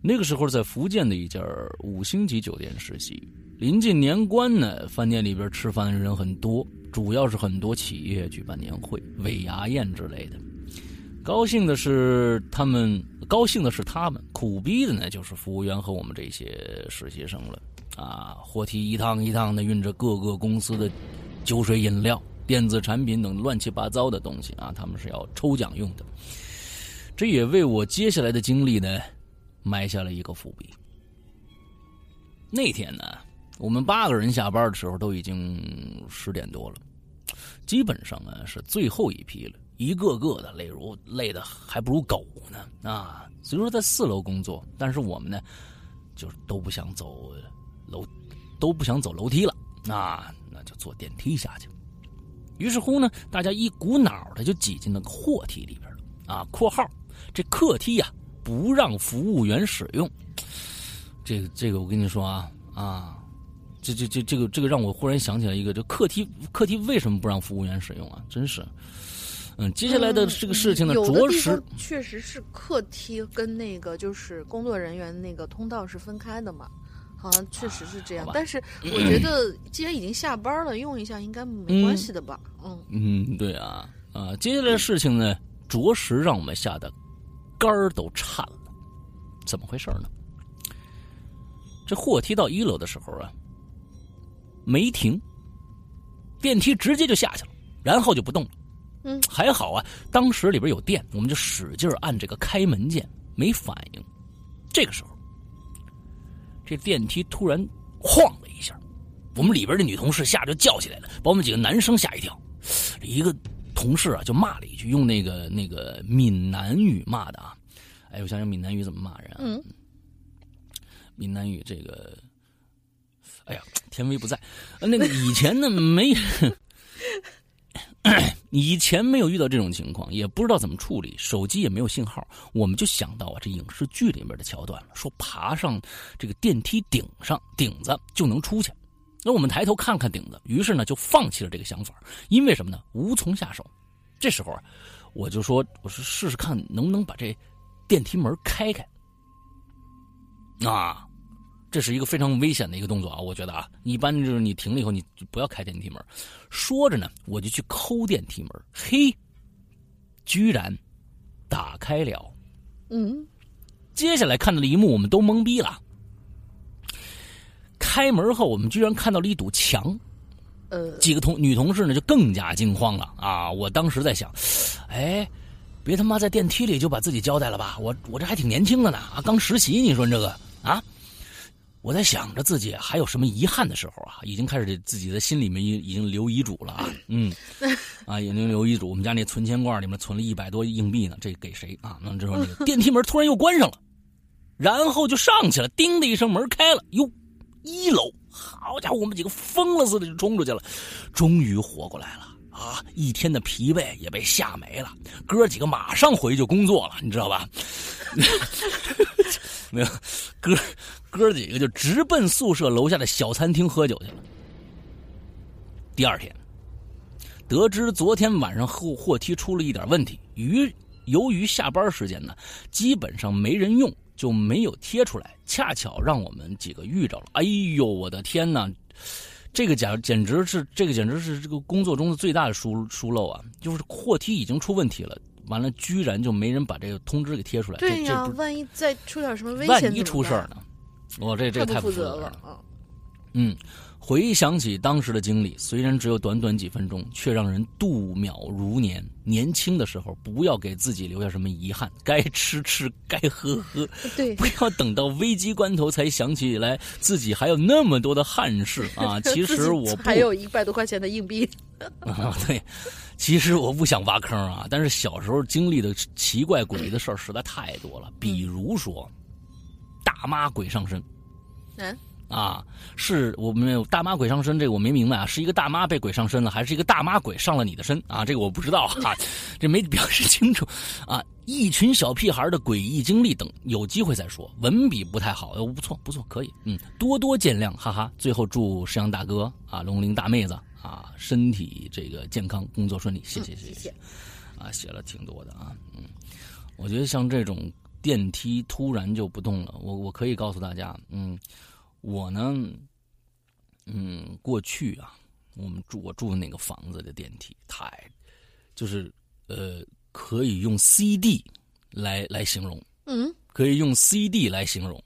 那个时候在福建的一家五星级酒店实习，临近年关呢，饭店里边吃饭的人很多，主要是很多企业举办年会、尾牙宴之类的。高兴的是他们，高兴的是他们，苦逼的呢就是服务员和我们这些实习生了。啊，货梯一趟一趟的运着各个公司的酒水饮料、电子产品等乱七八糟的东西啊，他们是要抽奖用的。这也为我接下来的经历呢埋下了一个伏笔。那天呢，我们八个人下班的时候都已经十点多了，基本上啊是最后一批了，一个个的累如累的还不如狗呢啊！虽说在四楼工作，但是我们呢，就是都不想走楼，都不想走楼梯了，那那就坐电梯下去。于是乎呢，大家一股脑的就挤进那个货梯里边了啊！（括号这客梯呀、不让服务员使用。）这个这个，我跟你说啊啊，这这这这个这个让我忽然想起来一个，这客梯客梯为什么不让服务员使用啊？真是，嗯，接下来的这个事情呢，着实确实是客梯跟那个就是工作人员那个通道是分开的嘛，好像确实是这样。但是 我觉得既然已经下班了，用一下应该没关系的吧？嗯嗯，对啊啊，接下来的事情呢，着实让我们吓得肝儿都颤了。怎么回事呢？这货梯到一楼的时候啊，没停，电梯直接就下去了，然后就不动了。嗯，还好啊，当时里边有电，我们就使劲按这个开门键，没反应。这个时候，这电梯突然晃了一下，我们里边的女同事吓就叫起来了，把我们几个男生吓一跳。一个同事啊就骂了一句，用那个那个闽南语骂的啊。哎，我想想闽南语怎么骂人啊？嗯，闽南语这个，哎呀，天威不在。呃那个以前呢没，以前没有遇到这种情况，也不知道怎么处理，手机也没有信号，我们就想到啊，这影视剧里面的桥段了，说爬上这个电梯顶上顶子就能出去。那我们抬头看看顶子，于是呢就放弃了这个想法，因为什么呢？无从下手。这时候啊，我就说，我说试试看能不能把这电梯门开开。啊，这是一个非常危险的一个动作啊！我觉得啊，一般就是你停了以后，你就不要开电梯门。说着呢，我就去抠电梯门，嘿，居然打开了。嗯，接下来看到的一幕，我们都懵逼了。开门后，我们居然看到了一堵墙。呃，几个同女同事呢，就更加惊慌了啊！我当时在想，哎，别他妈在电梯里就把自己交代了吧？我我这还挺年轻的呢啊，刚实习，你说这个啊？我在想着自己还有什么遗憾的时候啊，已经开始自己的心里面已已经留遗嘱了啊，嗯，啊，已经留遗嘱。我们家那存钱罐里面存了一百多硬币呢，这给谁啊？那之后那个 电梯门突然又关上了，然后就上去了，叮的一声门开了，哟，一楼，好家伙，我们几个疯了似的就冲出去了，终于活过来了。啊，一天的疲惫也被吓没了，哥几个马上回去工作了，你知道吧？没有，哥哥几个就直奔宿舍楼下的小餐厅喝酒去了。第二天，得知昨天晚上后货梯出了一点问题，于由于下班时间呢，基本上没人用，就没有贴出来。恰巧让我们几个遇着了，哎呦，我的天哪！这个简简直是这个简直是这个工作中的最大的疏疏漏啊！就是货梯已经出问题了，完了居然就没人把这个通知给贴出来。对呀，万一再出点什么危险，万一出事儿呢？我这这太不负责了啊！嗯。回想起当时的经历，虽然只有短短几分钟，却让人度秒如年。年轻的时候，不要给自己留下什么遗憾，该吃吃，该喝喝，对，不要等到危机关头才想起来自己还有那么多的憾事啊！其实我还有一百多块钱的硬币 啊，对，其实我不想挖坑啊，但是小时候经历的奇怪诡异的事儿实在太多了，比如说大妈鬼上身，嗯。啊，是我没有大妈鬼上身，这个我没明白啊，是一个大妈被鬼上身了，还是一个大妈鬼上了你的身啊？这个我不知道哈，这没表示清楚啊。一群小屁孩的诡异经历等，有机会再说。文笔不太好，呃，不错不错，可以，嗯，多多见谅，哈哈。最后祝石阳大哥啊，龙鳞大妹子啊，身体这个健康，工作顺利，谢谢谢谢。啊，写了挺多的啊，嗯，我觉得像这种电梯突然就不动了，我我可以告诉大家，嗯。我呢，嗯，过去啊，我们住我住的那个房子的电梯太，就是呃，可以用 CD 来来形容，嗯，可以用 CD 来形容。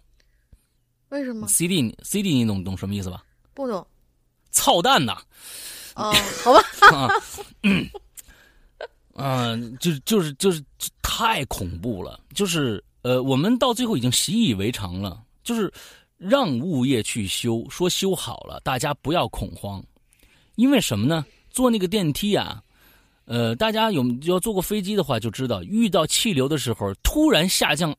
为什么？CD CD 你懂懂什么意思吧？不懂。操蛋呐！哦，好吧。啊，嗯，嗯，就就是就是太恐怖了，就是呃，我们到最后已经习以为常了，就是。让物业去修，说修好了，大家不要恐慌，因为什么呢？坐那个电梯啊，呃，大家有要坐过飞机的话就知道，遇到气流的时候，突然下降，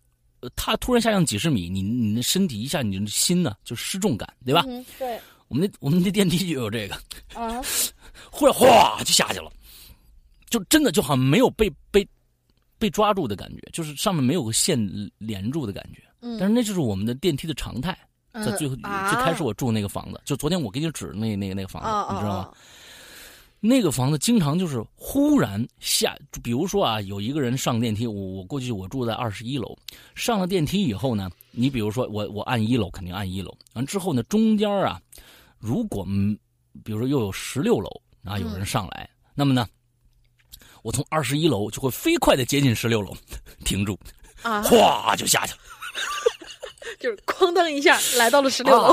它突然下降几十米，你你的身体一下，你的心呢就失重感，对吧？对，我们那我们那电梯就有这个啊，忽然哗就下去了，就真的就好像没有被被被抓住的感觉，就是上面没有个线连住的感觉，嗯，但是那就是我们的电梯的常态。在最后最开始我住那个房子，就昨天我给你指那那个那个房子，你知道吗？那个房子经常就是忽然下，比如说啊，有一个人上电梯，我我过去我住在二十一楼，上了电梯以后呢，你比如说我我按一楼肯定按一楼，完之后呢中间啊，如果嗯，比如说又有十六楼啊有人上来，那么呢，我从二十一楼就会飞快的接近十六楼，停住，啊，哗就下去了。就是哐当一下来到了十六楼，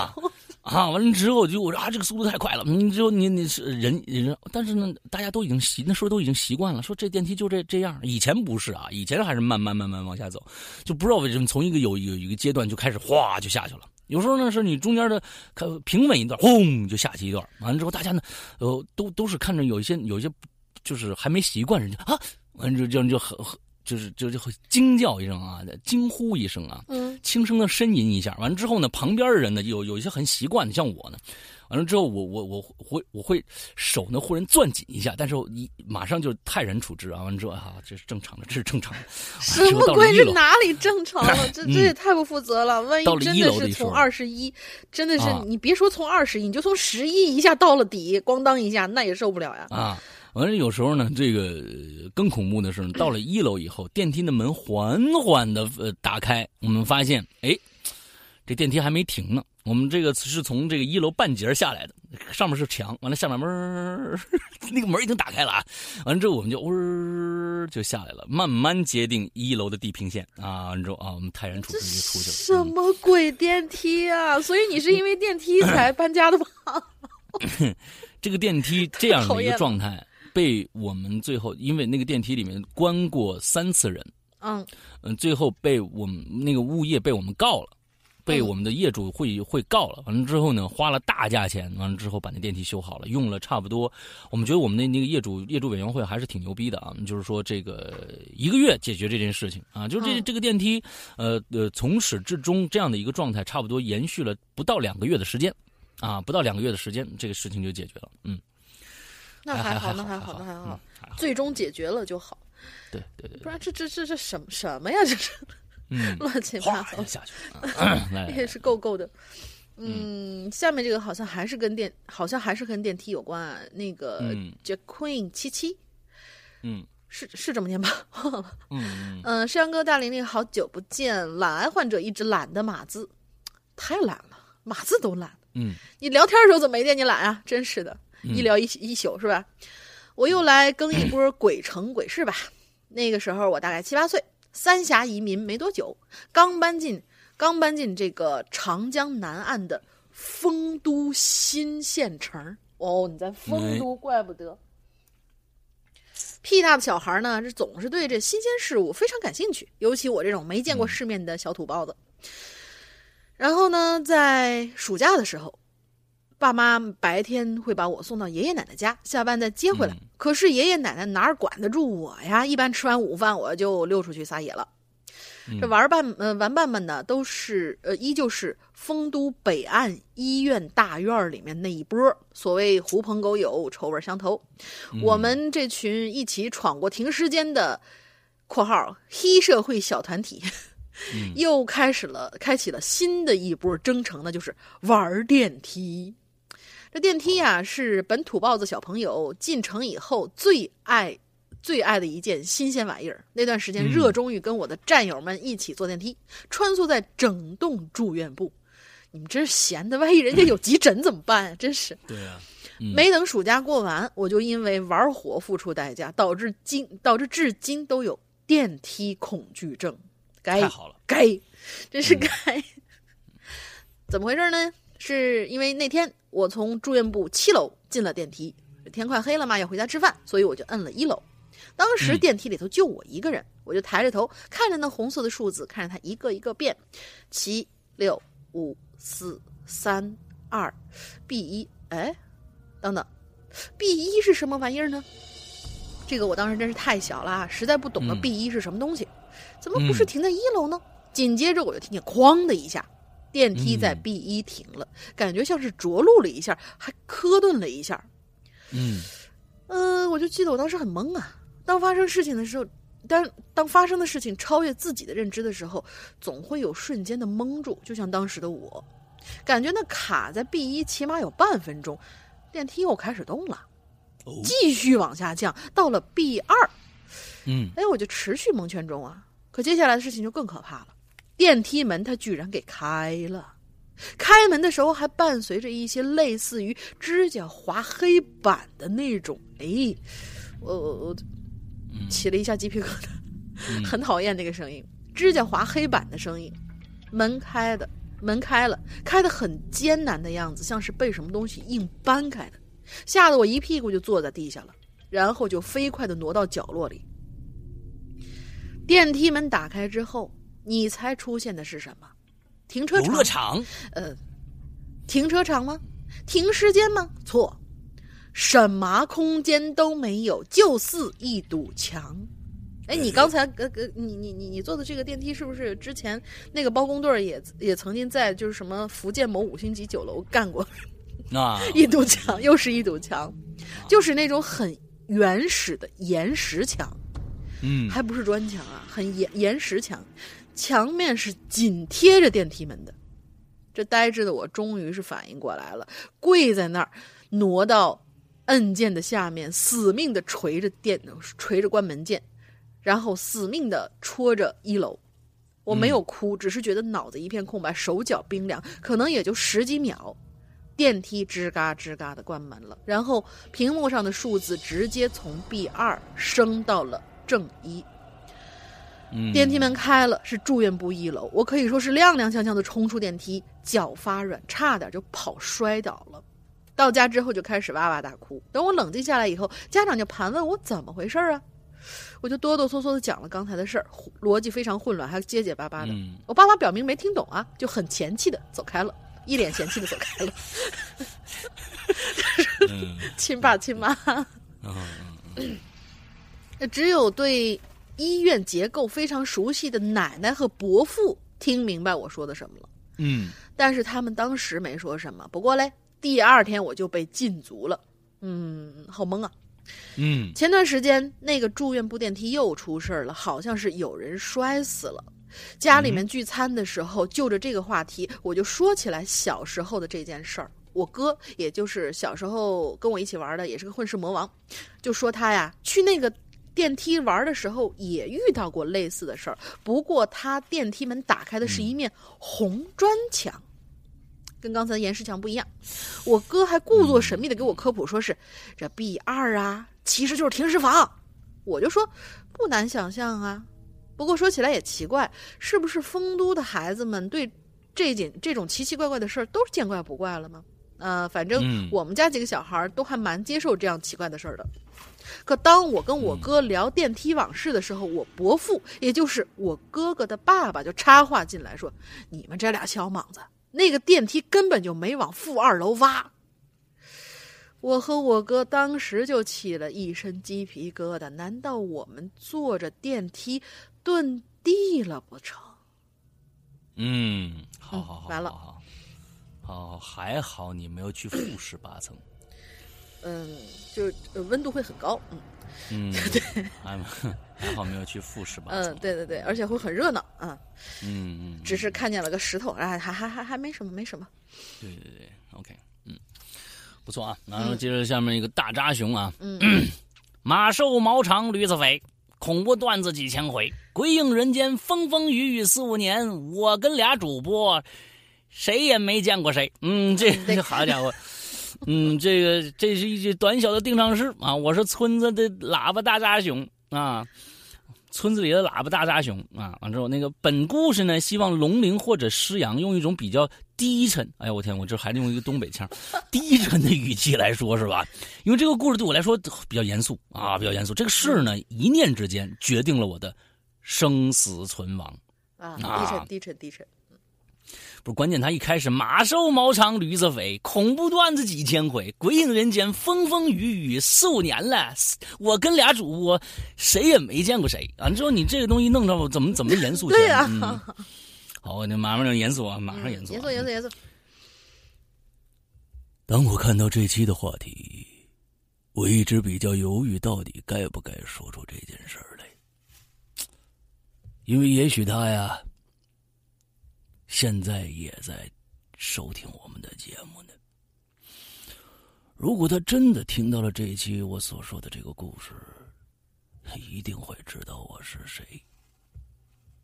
啊，完了之后就我说啊，这个速度太快了。你之后你你是人人，但是呢，大家都已经习那时候都已经习惯了，说这电梯就这这样。以前不是啊，以前还是慢慢慢慢往下走，就不知道为什么从一个有有一个阶段就开始哗就下去了。有时候呢是你中间的看平稳一段，轰就下去一段。完了之后大家呢，呃，都都是看着有一些有一些就是还没习惯人家啊，完了就就就很很。就是就就会惊叫一声啊，惊呼一声啊，嗯，轻声的呻吟一下。完了之后呢，旁边的人呢有有一些很习惯的，像我呢，完了之后我我我会我会手呢忽然攥紧一下，但是一马上就泰然处之啊。完了之后啊，这是正常的，这是正常的。什么鬼？这哪里正常了？这这也太不负责了！万一真的是从二十一，真的是你别说从二十一，你就从十一一下到了底，咣当一下，那也受不了呀！啊。完了，有时候呢，这个更恐怖的是，到了一楼以后，电梯的门缓缓的呃打开，我们发现，哎，这电梯还没停呢。我们这个是从这个一楼半截下来的，上面是墙，完了下面门 那个门已经打开了啊。完了之后，我们就呜就下来了，慢慢接近一楼的地平线啊。完之后啊，我们泰然处之就出去了。什么鬼电梯啊？所以你是因为电梯才搬家的吗？这个电梯这样的一个状态。被我们最后，因为那个电梯里面关过三次人，嗯嗯，最后被我们那个物业被我们告了，被我们的业主会会告了。完了之后呢，花了大价钱，完了之后把那电梯修好了，用了差不多，我们觉得我们的那个业主业主委员会还是挺牛逼的啊，就是说这个一个月解决这件事情啊，就是这嗯这个电梯，呃呃，从始至终这样的一个状态，差不多延续了不到两个月的时间，啊，不到两个月的时间，这个事情就解决了。嗯，那还好，那还好，那还好嗯，还好，最终解决了就好。对对对，不然这这这这什么什么呀？这是嗯，乱七八糟下，去 也是够够的。嗯，下面这个好像还是跟电，好像还是跟电梯有关啊。那个嗯 Jack Queen 七七嗯是是这么念吧？忘了。嗯嗯，嗯，山哥大玲玲，好久不见。懒癌患者一直懒的码字，太懒了，码字都懒。嗯，你聊天的时候怎么没见你懒啊？真是的，嗯一聊一一宿是吧？我又来更一波 鬼城鬼市吧。那个时候我大概七八岁，三峡移民没多久，刚搬进刚搬进这个长江南岸的丰都新县城。哦，你在丰都，怪不得。屁大的小孩呢，这总是对这新鲜事物非常感兴趣，尤其我这种没见过世面的小土包子。然后呢，在暑假的时候，爸妈白天会把我送到爷爷奶奶家，下班再接回来。嗯可是爷爷奶奶哪儿管得住我呀？一般吃完午饭我就溜出去撒野了。嗯这玩伴呃玩伴们呢，都是呃依旧是丰都北岸医院大院里面那一波，所谓狐朋狗友，臭味相投。嗯我们这群一起闯过停尸间的 （括号黑社会小团体）嗯又开始了，开启了新的一波征程，那就是玩电梯。这电梯呀、是本土豹子小朋友进城以后最爱、最爱的一件新鲜玩意儿。那段时间嗯热衷于跟我的战友们一起坐电梯，穿梭在整栋住院部。你们真是闲的，万一人家有急诊怎么办呀？真是。对啊，嗯没等暑假过完，我就因为玩火付出代价，导致今导致至今都有电梯恐惧症。该太好了，该，真是嗯该。怎么回事呢？是因为那天我从住院部七楼进了电梯，天快黑了嘛，要回家吃饭，所以我就摁了一楼。当时嗯电梯里头就我一个人，我就抬着头看着那红色的数字，看着它一个一个变，七六五四三二，B 一，哎，等等，B 一是什么玩意儿呢？这个我当时真是太小了啊，实在不懂得嗯 B 一是什么东西，怎么不是嗯停在一楼呢？紧接着我就听见哐的一下，电梯在嗯 B 一停了，感觉像是着陆了一下，还磕顿了一下。嗯嗯、我就记得我当时很懵啊。当发生事情的时候，当当发生的事情超越自己的认知的时候，总会有瞬间的懵住，就像当时的我，感觉那卡在 B 一起码有半分钟，电梯又开始动了，哦继续往下降，到了 B 二，嗯哎，我就持续蒙圈中啊。可接下来的事情就更可怕了，电梯门它居然给开了，开门的时候还伴随着一些类似于指甲划黑板的那种，哎，我我我嗯。起了一下鸡皮疙瘩，嗯。很讨厌那个声音，指甲划黑板的声音。门开的，门开了，开的很艰难的样子，像是被什么东西硬搬开的，吓得我一屁股就坐在地下了，然后就飞快的挪到角落里。电梯门打开之后，你猜出现的是什么？停车游场？乐场，呃，停车场吗？停尸间吗？错，什么空间都没有，就似一堵墙。哎，你刚才呃呃，你你你你坐的这个电梯是不是之前那个包工队也也曾经在就是什么福建某五星级酒楼干过啊，一堵墙，又是一堵墙，就是那种很原始的岩石墙。嗯还不是砖墙啊，很岩岩石墙，墙面是紧贴着电梯门的。这呆滞的我终于是反应过来了，跪在那儿，挪到按键的下面，死命的捶着电，捶着关门键，然后死命的戳着一楼。我没有哭，只是觉得脑子一片空白，手脚冰凉，可能也就十几秒。电梯吱嘎吱嘎的关门了，然后屏幕上的数字直接从 B 二升到了正一。嗯电梯门开了，是住院部一楼，我可以说是踉踉跄跄的冲出电梯，脚发软，差点就跑摔倒了。到家之后就开始哇哇大哭。等我冷静下来以后，家长就盘问我怎么回事啊？我就哆哆嗦嗦的讲了刚才的事儿，逻辑非常混乱，还结结巴巴的。嗯我爸妈表明没听懂啊，就很嫌弃的走开了，一脸嫌弃的走开了。嗯亲爸亲妈，嗯只有对医院结构非常熟悉的奶奶和伯父听明白我说的什么了，嗯但是他们当时没说什么。不过嘞，第二天我就被禁足了，嗯，好懵啊。嗯前段时间那个住院部电梯又出事儿了，好像是有人摔死了。家里面聚餐的时候，就着这个话题，我就说起来小时候的这件事儿。我哥，也就是小时候跟我一起玩的，也是个混世魔王，就说他呀去那个电梯玩的时候也遇到过类似的事儿，不过他电梯门打开的是一面红砖墙。跟刚才的岩石墙不一样，我哥还故作神秘的给我科普，说是这 B 二啊，其实就是停尸房。我就说不难想象啊，不过说起来也奇怪，是不是丰都的孩子们对这件这种奇奇怪怪的事儿都是见怪不怪了吗？呃，反正嗯我们家几个小孩儿都还蛮接受这样奇怪的事儿的。可当我跟我哥聊电梯往事的时候，我伯父，也就是我哥哥的爸爸，就插话进来说：“你们这俩小莽子，那个电梯根本就没往负二楼挖。”我和我哥当时就起了一身鸡皮疙瘩。难道我们坐着电梯遁地了不成？嗯，好好好，完了好还好你没有去负十八层。嗯，就、呃温度会很高。嗯嗯，还 还好没有去复试吧嗯，对对对，而且会很热闹啊。嗯嗯，只是看见了个石头，哎，还还还还没什么，没什么。对对对，OK，嗯，不错啊。然后接着下面一个大扎熊啊，嗯，马瘦毛长驴子肥，恐怖段子几千回，鬼影人间风风雨雨四五年，我跟俩主播谁也没见过谁。嗯，这对这好家伙。嗯，这个这是一句短小的定场诗啊！我是村子的喇叭大扎熊啊，村子里的喇叭大扎熊啊。完之后，那个本故事呢，希望龙陵或者师阳用一种比较低沉，哎呀，我天，我这还得用一个东北腔，低沉的语气来说，是吧？因为这个故事对我来说比较严肃啊，比较严肃。这个事呢，一念之间决定了我的生死存亡。啊，啊低沉低沉低沉。不是关键，他一开始马瘦毛长驴子肥，恐怖段子几千回，鬼影人间风风雨雨四五年了，我跟俩主播谁也没见过谁。完之后你这个东西弄着我怎么怎么严肃起来？对呀嗯好，那马上就严肃啊，马上严肃、啊严肃严肃严肃。当我看到这期的话题，我一直比较犹豫，到底该不该说出这件事儿来，因为也许他呀，现在也在收听我们的节目呢。如果他真的听到了这一期我所说的这个故事，他一定会知道我是谁。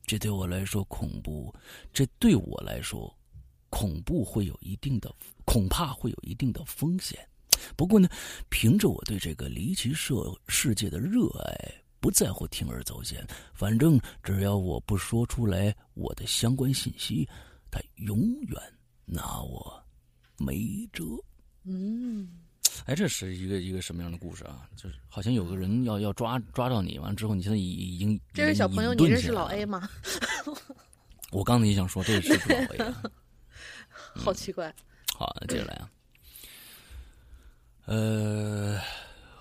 这对我来说恐怖，这对我来说恐怖会有一定的，恐怕会有一定的风险。不过呢，凭着我对这个离奇社世界的热爱，不在乎铤而走险。反正只要我不说出来我的相关信息，他永远拿我没辙。嗯，哎，这是一个一个什么样的故事啊？就是好像有个人要要抓抓到你，完之后你现在已已经这位小朋友，你认识老 A 吗？我刚才也想说，这是老 A 啊？好奇怪。好，接着来啊。呃，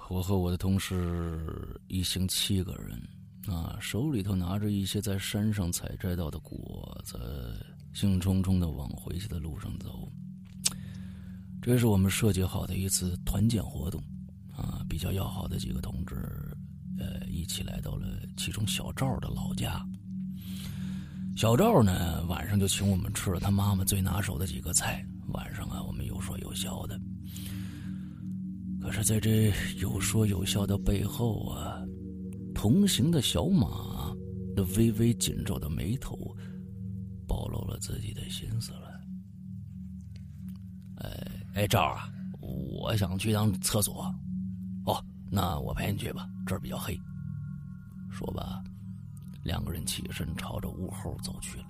我和我的同事一行七个人啊，手里头拿着一些在山上采摘到的果子，兴冲冲的往回去的路上走。这是我们设计好的一次团建活动啊，比较要好的几个同志，呃，一起来到了其中小赵的老家。小赵呢，晚上就请我们吃了他妈妈最拿手的几个菜。晚上啊，我们有说有笑的。可是，在这有说有笑的背后啊，同行的小马那微微紧皱的眉头，暴露了自己的心思了。哎哎，赵啊，我想去趟厕所。哦，那我陪你去吧，这儿比较黑。说吧。两个人起身朝着屋后走去了。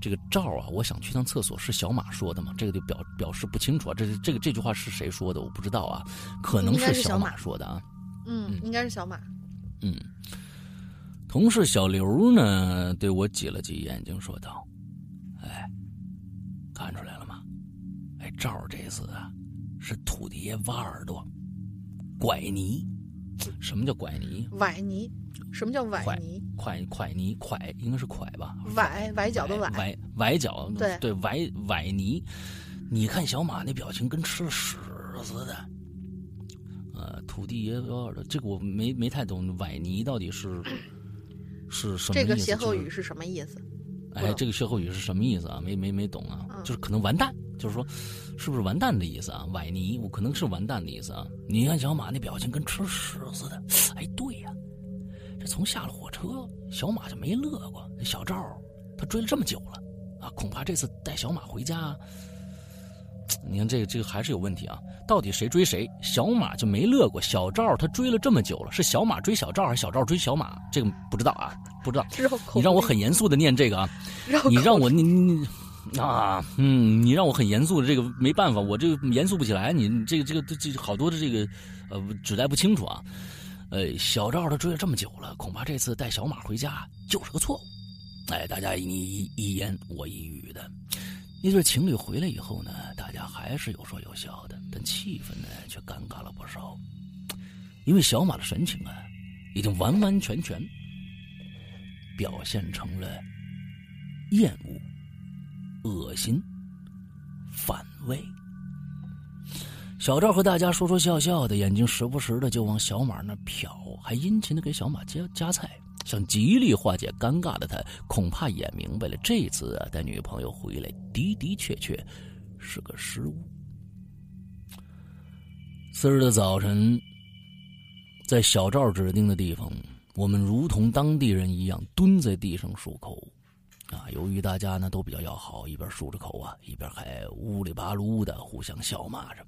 这个赵啊，我想去趟厕所，是小马说的吗？这个就表表示不清楚啊。这是这个这句话是谁说的？我不知道啊，可能是小马说的啊。嗯，应该是小马。嗯，同事小刘呢，对我挤了挤眼睛，说道：“哎，看出来了吗？哎，赵这次啊，是土地爷挖耳朵，拐泥。什么叫拐泥？崴泥，什么叫崴拐泥？拐拐泥，拐应该是拐吧？崴崴脚的崴，崴崴脚，对对，崴崴泥。你看小马那表情跟吃了屎似的。呃，土地爷挖耳朵，这个我没没太懂，崴泥到底是是什么意思？这个歇后语是什么意思？哎，这个歇后语是什么意思啊？没没没懂啊，嗯就是可能完蛋，就是说，是不是完蛋的意思啊？崴泥，我可能是完蛋的意思啊。你看小马那表情跟吃屎似的，哎，对呀、这从下了火车，小马就没乐过。小赵他追了这么久了啊，恐怕这次带小马回家，你看这个这个还是有问题啊。到底谁追谁？小马就没乐过，小赵他追了这么久了，是小马追小赵还是小赵追小马？这个不知道啊，不知道。你让我很严肃的念这个啊。你让我你你你啊，嗯，你让我很严肃的这个没办法，我这个严肃不起来。你这个这个这这好多的这个呃指代不清楚啊。呃，小赵他追了这么久了，恐怕这次带小马回家就是个错误。哎，大家你一一言我一语的，那对情侣回来以后呢，大家还是有说有笑的，但气氛呢却尴尬了不少，因为小马的神情啊，已经完完全全表现成了厌恶、恶心、反胃。小赵和大家说说笑笑的，眼睛时不时的就往小马那瞟，还殷勤的给小马夹夹菜，想极力化解尴尬的他，恐怕也明白了，这次啊带女朋友回来的的确确是个失误。次日的早晨，在小赵指定的地方，我们如同当地人一样蹲在地上漱口。啊，由于大家呢都比较要好，一边漱着口啊，一边还呜里吧噜的互相笑骂着。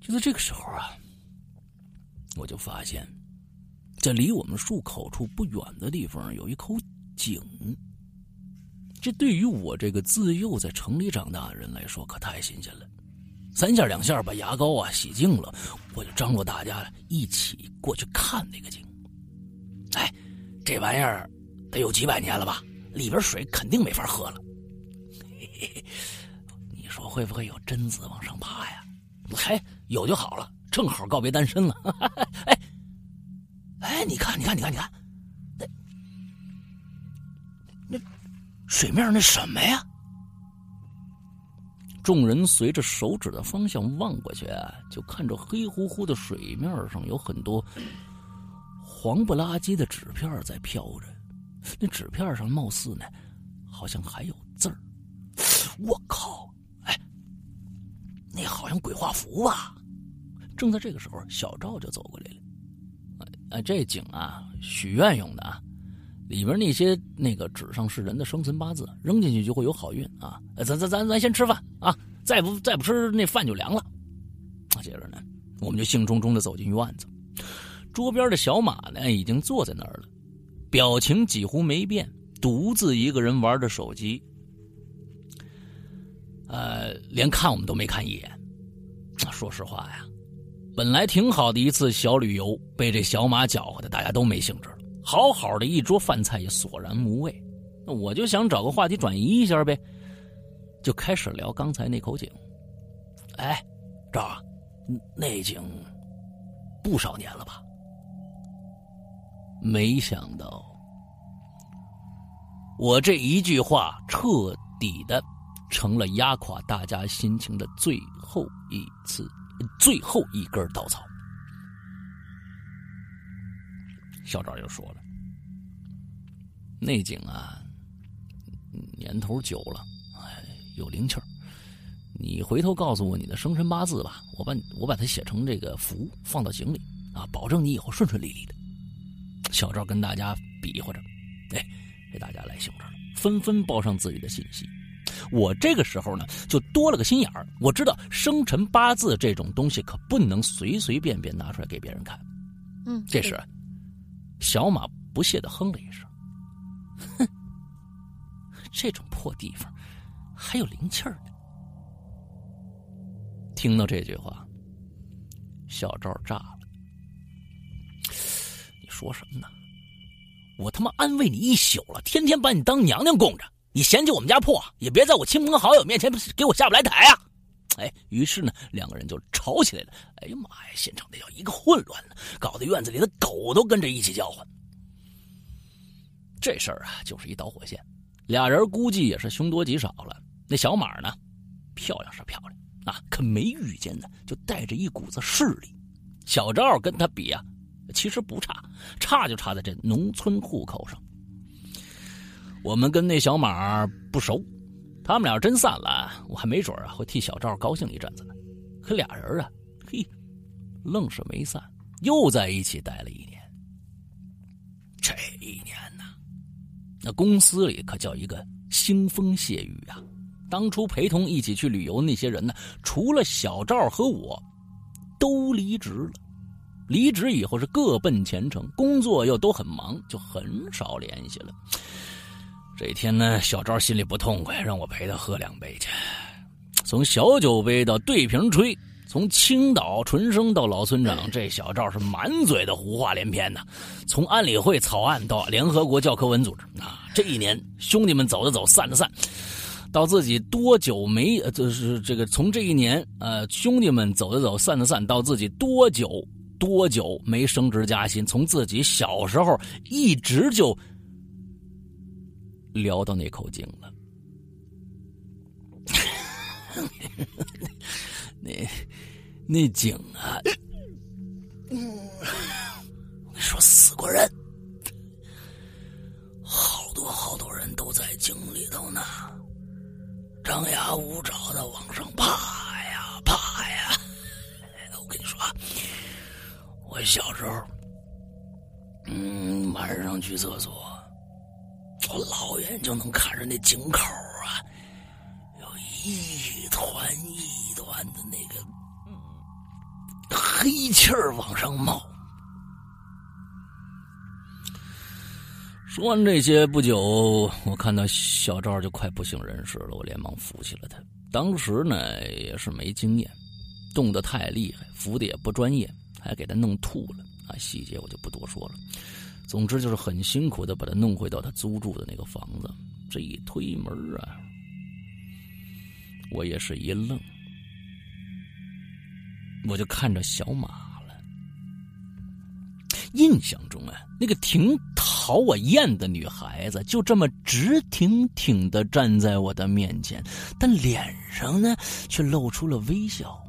就在这个时候啊，我就发现，在离我们漱口处不远的地方有一口井。这对于我这个自幼在城里长大的人来说，可太新鲜了。三下两下把牙膏啊洗净了，我就张罗大家一起过去看那个井。哎，这玩意儿得有几百年了吧？里边水肯定没法喝了。嘿嘿，你说会不会有贞子往上爬呀？嘿，有就好了，正好告别单身了。哎，哎，你看，你看，你看，你看，那那水面那什么呀？众人随着手指的方向望过去啊，就看着黑乎乎的水面上有很多黄不拉几的纸片在飘着。那纸片上貌似呢，好像还有字儿。我靠！哎，那好像鬼画符吧？正在这个时候，小赵就走过来了。哎，这井啊，许愿用的啊，里边那些那个纸上是人的生辰八字，扔进去就会有好运啊。咱咱咱咱先吃饭啊，再不再不吃那饭就凉了。接着呢，我们就兴冲冲的走进院子，桌边的小马呢已经坐在那儿了。表情几乎没变，独自一个人玩着手机，呃，连看我们都没看一眼。说实话呀，本来挺好的一次小旅游，被这小马搅和的，大家都没兴致了。好好的一桌饭菜也索然无味。那我就想找个话题转移一下呗，就开始聊刚才那口井。哎，赵，那井不少年了吧？没想到，我这一句话彻底的成了压垮大家心情的最后一次、最后一根稻草。校长又说了：“内景啊，年头久了，哎，有灵气儿。你回头告诉我你的生辰八字吧，我把我把它写成这个符，放到井里啊，保证你以后顺顺利利的。”小赵跟大家比划着，哎，给大家来兴致了，纷纷报上自己的信息。我这个时候呢，就多了个心眼儿。我知道生辰八字这种东西可不能随随便便拿出来给别人看。嗯，这时，小马不屑的哼了一声：“哼，这种破地方还有灵气儿呢。”听到这句话，小赵炸了。说什么呢？我他妈安慰你一宿了，天天把你当娘娘供着，你嫌弃我们家破，也别在我亲朋好友面前给我下不来台啊！哎，于是呢，两个人就吵起来了。哎呀妈呀，现场那叫一个混乱呢，搞得院子里的狗都跟着一起叫唤。这事儿啊，就是一导火线。俩人估计也是凶多吉少了。那小马呢，漂亮是漂亮啊，可没遇见呢，就带着一股子势力。小赵跟他比啊，其实不差，差就差在这农村户口上。我们跟那小马不熟，他们俩真散了，我还没准啊会替小赵高兴一阵子呢。可俩人啊，嘿，愣是没散，又在一起待了一年。这一年呢，那公司里可叫一个腥风血雨啊！当初陪同一起去旅游那些人呢，除了小赵和我。都离职了，离职以后是各奔前程，工作又都很忙，就很少联系了。这一天呢，小赵心里不痛快，让我陪他喝两杯去。从小酒杯到对瓶吹，从青岛纯生到老村长，这小赵是满嘴的胡话连篇呐。从安理会草案到联合国教科文组织啊，这一年兄弟们走的走，散的散。到自己多久没，就是这个从这一年，呃，兄弟们走的走，散的散，到自己多久多久没升职加薪，从自己小时候一直就聊到那口井了。那那井啊，我跟你说死过人，好多好多人都在井里头呢。张牙舞爪的往上爬呀爬呀！我跟你说，我小时候，嗯，晚上去厕所，我老远就能看着那井口啊，有一团一团的那个黑气儿往上冒。说完这些，不久我看到小赵就快不省人事了，我连忙扶起了他。当时呢也是没经验，冻得太厉害，扶的也不专业，还给他弄吐了啊！细节我就不多说了。总之就是很辛苦的把他弄回到他租住的那个房子。这一推门啊，我也是一愣，我就看着小马了。印象中啊，那个挺讨我厌的女孩子就这么直挺挺的站在我的面前，但脸上呢却露出了微笑。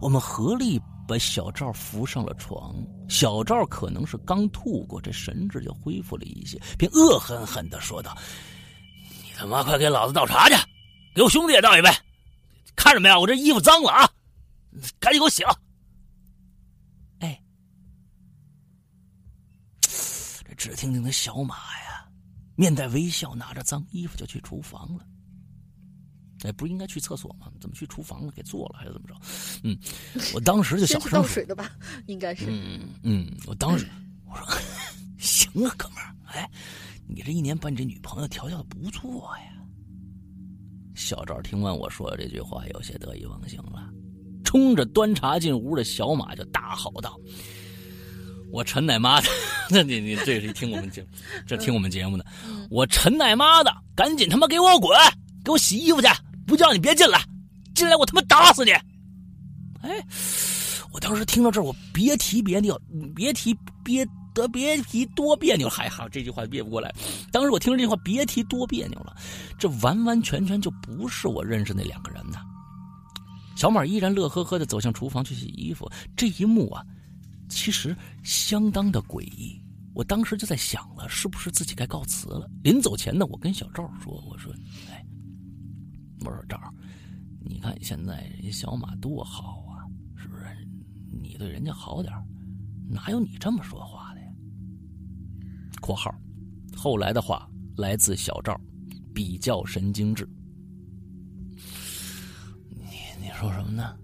我们合力把小赵扶上了床。小赵可能是刚吐过，这神志就恢复了一些，便恶狠狠的说道：“你他妈快给老子倒茶去，给我兄弟也倒一杯！看着没有，我这衣服脏了啊，赶紧给我洗了。”直挺挺的小马呀，面带微笑，拿着脏衣服就去厨房了。哎，不是应该去厕所吗？怎么去厨房了？给做了还是怎么着？嗯，我当时就小声倒水的吧，应该是。嗯嗯，我当时我说 行啊，哥们儿，哎，你这一年把你这女朋友调教的不错呀。小赵听完我说这句话，有些得意忘形了，冲着端茶进屋的小马就大吼道。我陈奶妈的，那你你这是听我们节，这听我们节目的，我陈奶妈的，赶紧他妈给我滚，给我洗衣服去，不叫你别进来，进来我他妈打死你！哎，我当时听到这儿，我别提别扭，别提别得别提多别扭，还好这句话别不过来。当时我听着这句话，别提多别扭了，这完完全全就不是我认识那两个人呐。小马依然乐呵呵的走向厨房去洗衣服，这一幕啊。其实相当的诡异，我当时就在想了，是不是自己该告辞了？临走前呢，我跟小赵说：“我说，哎，我说赵，你看现在人小马多好啊，是不是？你对人家好点哪有你这么说话的呀？”（括号）后来的话来自小赵，比较神经质。你你说什么呢？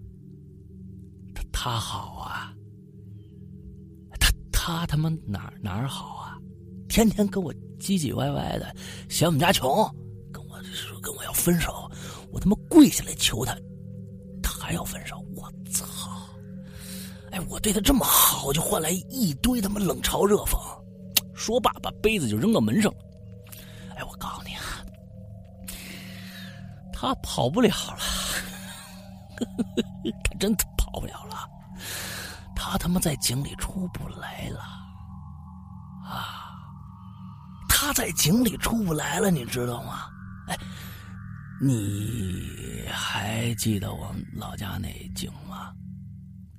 他他好啊。他他他妈哪哪好啊？天天跟我唧唧歪歪的，嫌我们家穷，跟我说跟我要分手，跪下来求他，他还要分手，我操！哎，我对他这么好，就换来一堆他妈冷嘲热讽，说罢，把杯子就扔到门上了。哎，我告诉你啊，他跑不了了，他真的跑不了了，他他妈在井里出不来了，啊，他在井里出不来了，你知道吗？哎，你还记得我们老家那井吗？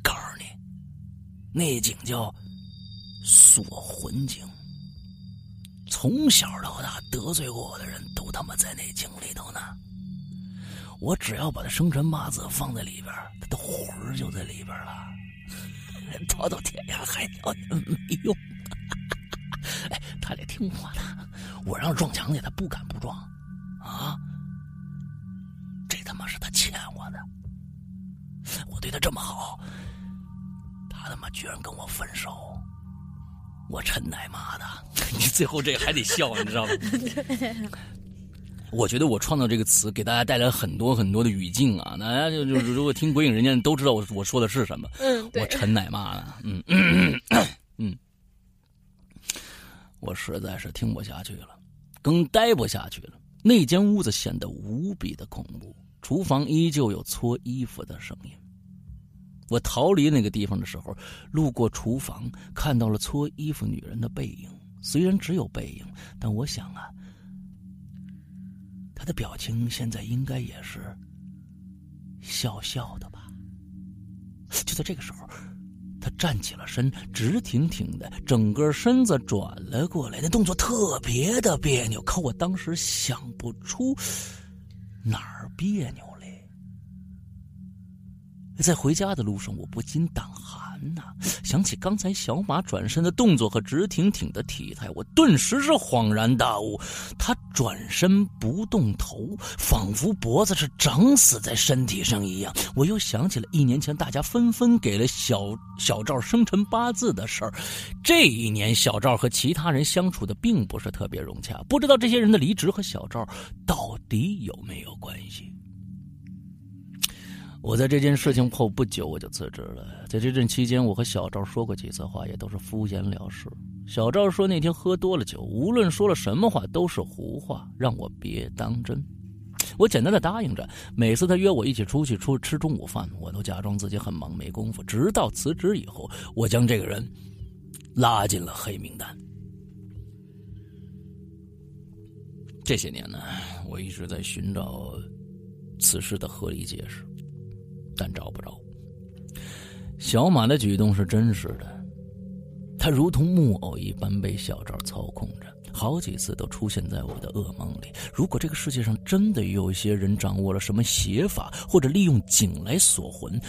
告诉你，那井叫锁魂井。从小到大得罪过我的人都他妈在那井里头呢。我只要把他生辰八字放在里边，他的魂就在里边了。逃到天涯海角也没用。哎，他得听我的，我让撞墙去，他不敢不撞。啊，妈是他欠我的。我对他这么好，他他妈居然跟我分手。我陈奶妈的，你最后这个还得笑，你知道吗？我觉得我创造这个词给大家带来很多很多的语境啊，大家就就如果听鬼影人家都知道我我说的是什么。嗯，我陈奶妈的，嗯嗯 嗯，我实在是听不下去了，更待不下去了。那间屋子显得无比的恐怖，厨房依旧有搓衣服的声音。我逃离那个地方的时候，路过厨房，看到了搓衣服女人的背影。虽然只有背影，但我想啊，她的表情现在应该也是笑笑的吧。就在这个时候，她站起了身，直挺挺的，整个身子转了过来，那动作特别的别扭。可我当时想不出哪儿别扭嘞。在回家的路上，我不禁胆寒呐。想起刚才小马转身的动作和直挺挺的体态，我顿时是恍然大悟。他转身不动头，仿佛脖子是长死在身体上一样。我又想起了一年前大家纷纷给了小小赵生辰八字的事儿。这一年，小赵和其他人相处的并不是特别融洽，不知道这些人的离职和小赵到底有没有关系。我在这件事情后不久我就辞职了。在这阵期间，我和小赵说过几次话，也都是敷衍了事。小赵说那天喝多了酒，无论说了什么话都是胡话，让我别当真。我简单的答应着。每次他约我一起出去出吃中午饭，我都假装自己很忙没工夫。直到辞职以后，我将这个人拉进了黑名单。这些年呢，我一直在寻找此事的合理解释。但找不着。小马的举动是真实的，他如同木偶一般被小赵操控着，好几次都出现在我的噩梦里。如果这个世界上真的有些人掌握了什么邪法，或者利用井来锁魂，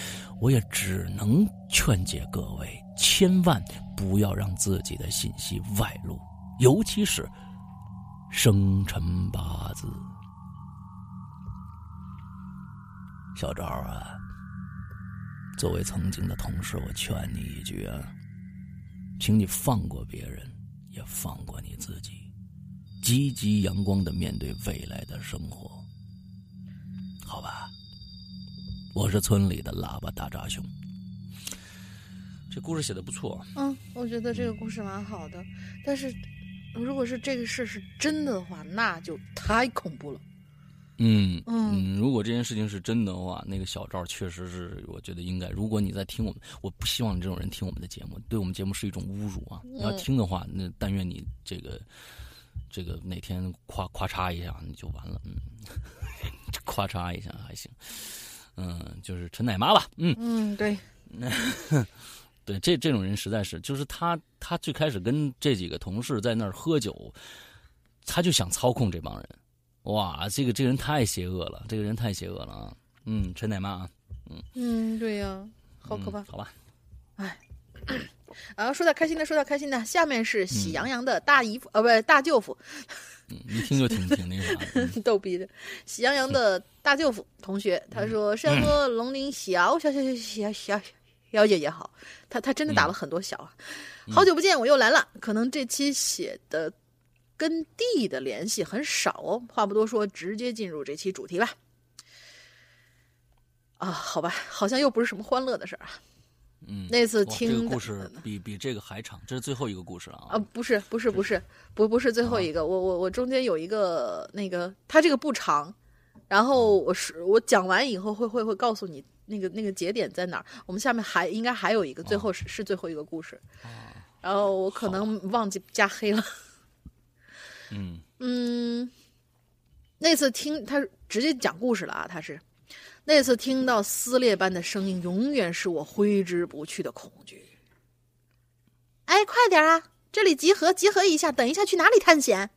我也只能劝诫各位，千万不要让自己的信息外露，尤其是生辰八字。小赵啊！作为曾经的同事，我劝你一句啊，请你放过别人，也放过你自己，积极阳光的面对未来的生活，好吧？我是村里的喇叭大扎兄，这故事写的不错。嗯，我觉得这个故事蛮好的，但是如果是这个事是真的的话，那就太恐怖了。嗯嗯，如果这件事情是真的话，那个小赵确实是，我觉得应该。如果你在听我们，我不希望你这种人听我们的节目，对我们节目是一种侮辱啊！你要听的话，那但愿你这个这个哪天夸夸嚓一下，你就完了。嗯，夸嚓一下还行。嗯，就是陈奶妈吧。嗯嗯，对，对，这这种人实在是，就是他他最开始跟这几个同事在那儿喝酒，他就想操控这帮人。哇，这个这个人太邪恶了，这个人太邪恶了啊！嗯，陈奶妈啊，嗯嗯，对呀，好可怕。好吧，哎，然后说到开心的，说到开心的。下面是喜羊羊的大姨夫，呃，不是大舅父。嗯，一听就挺挺那啥，逗逼的。喜羊羊的大舅父同学，他说：“山河龙鳞小小小小小小小姐姐好。”他他真的打了很多小啊！好久不见，我又来了。可能这期写的。跟地的联系很少哦。话不多说，直接进入这期主题吧。啊，好吧，好像又不是什么欢乐的事儿啊。嗯，那次听故事比比这个还长，这是最后一个故事了啊，不是不是不是不不是最后一个，我我我中间有一个那个，它这个不长，然后我是我讲完以后会会会告诉你那个那个节点在哪儿。我们下面还应该还有一个，最后是是最后一个故事，然后我可能忘记加黑了。嗯嗯，那次听他直接讲故事了啊，他是那次听到撕裂般的声音，永远是我挥之不去的恐惧。哎，快点啊！这里集合，集合一下，等一下去哪里探险？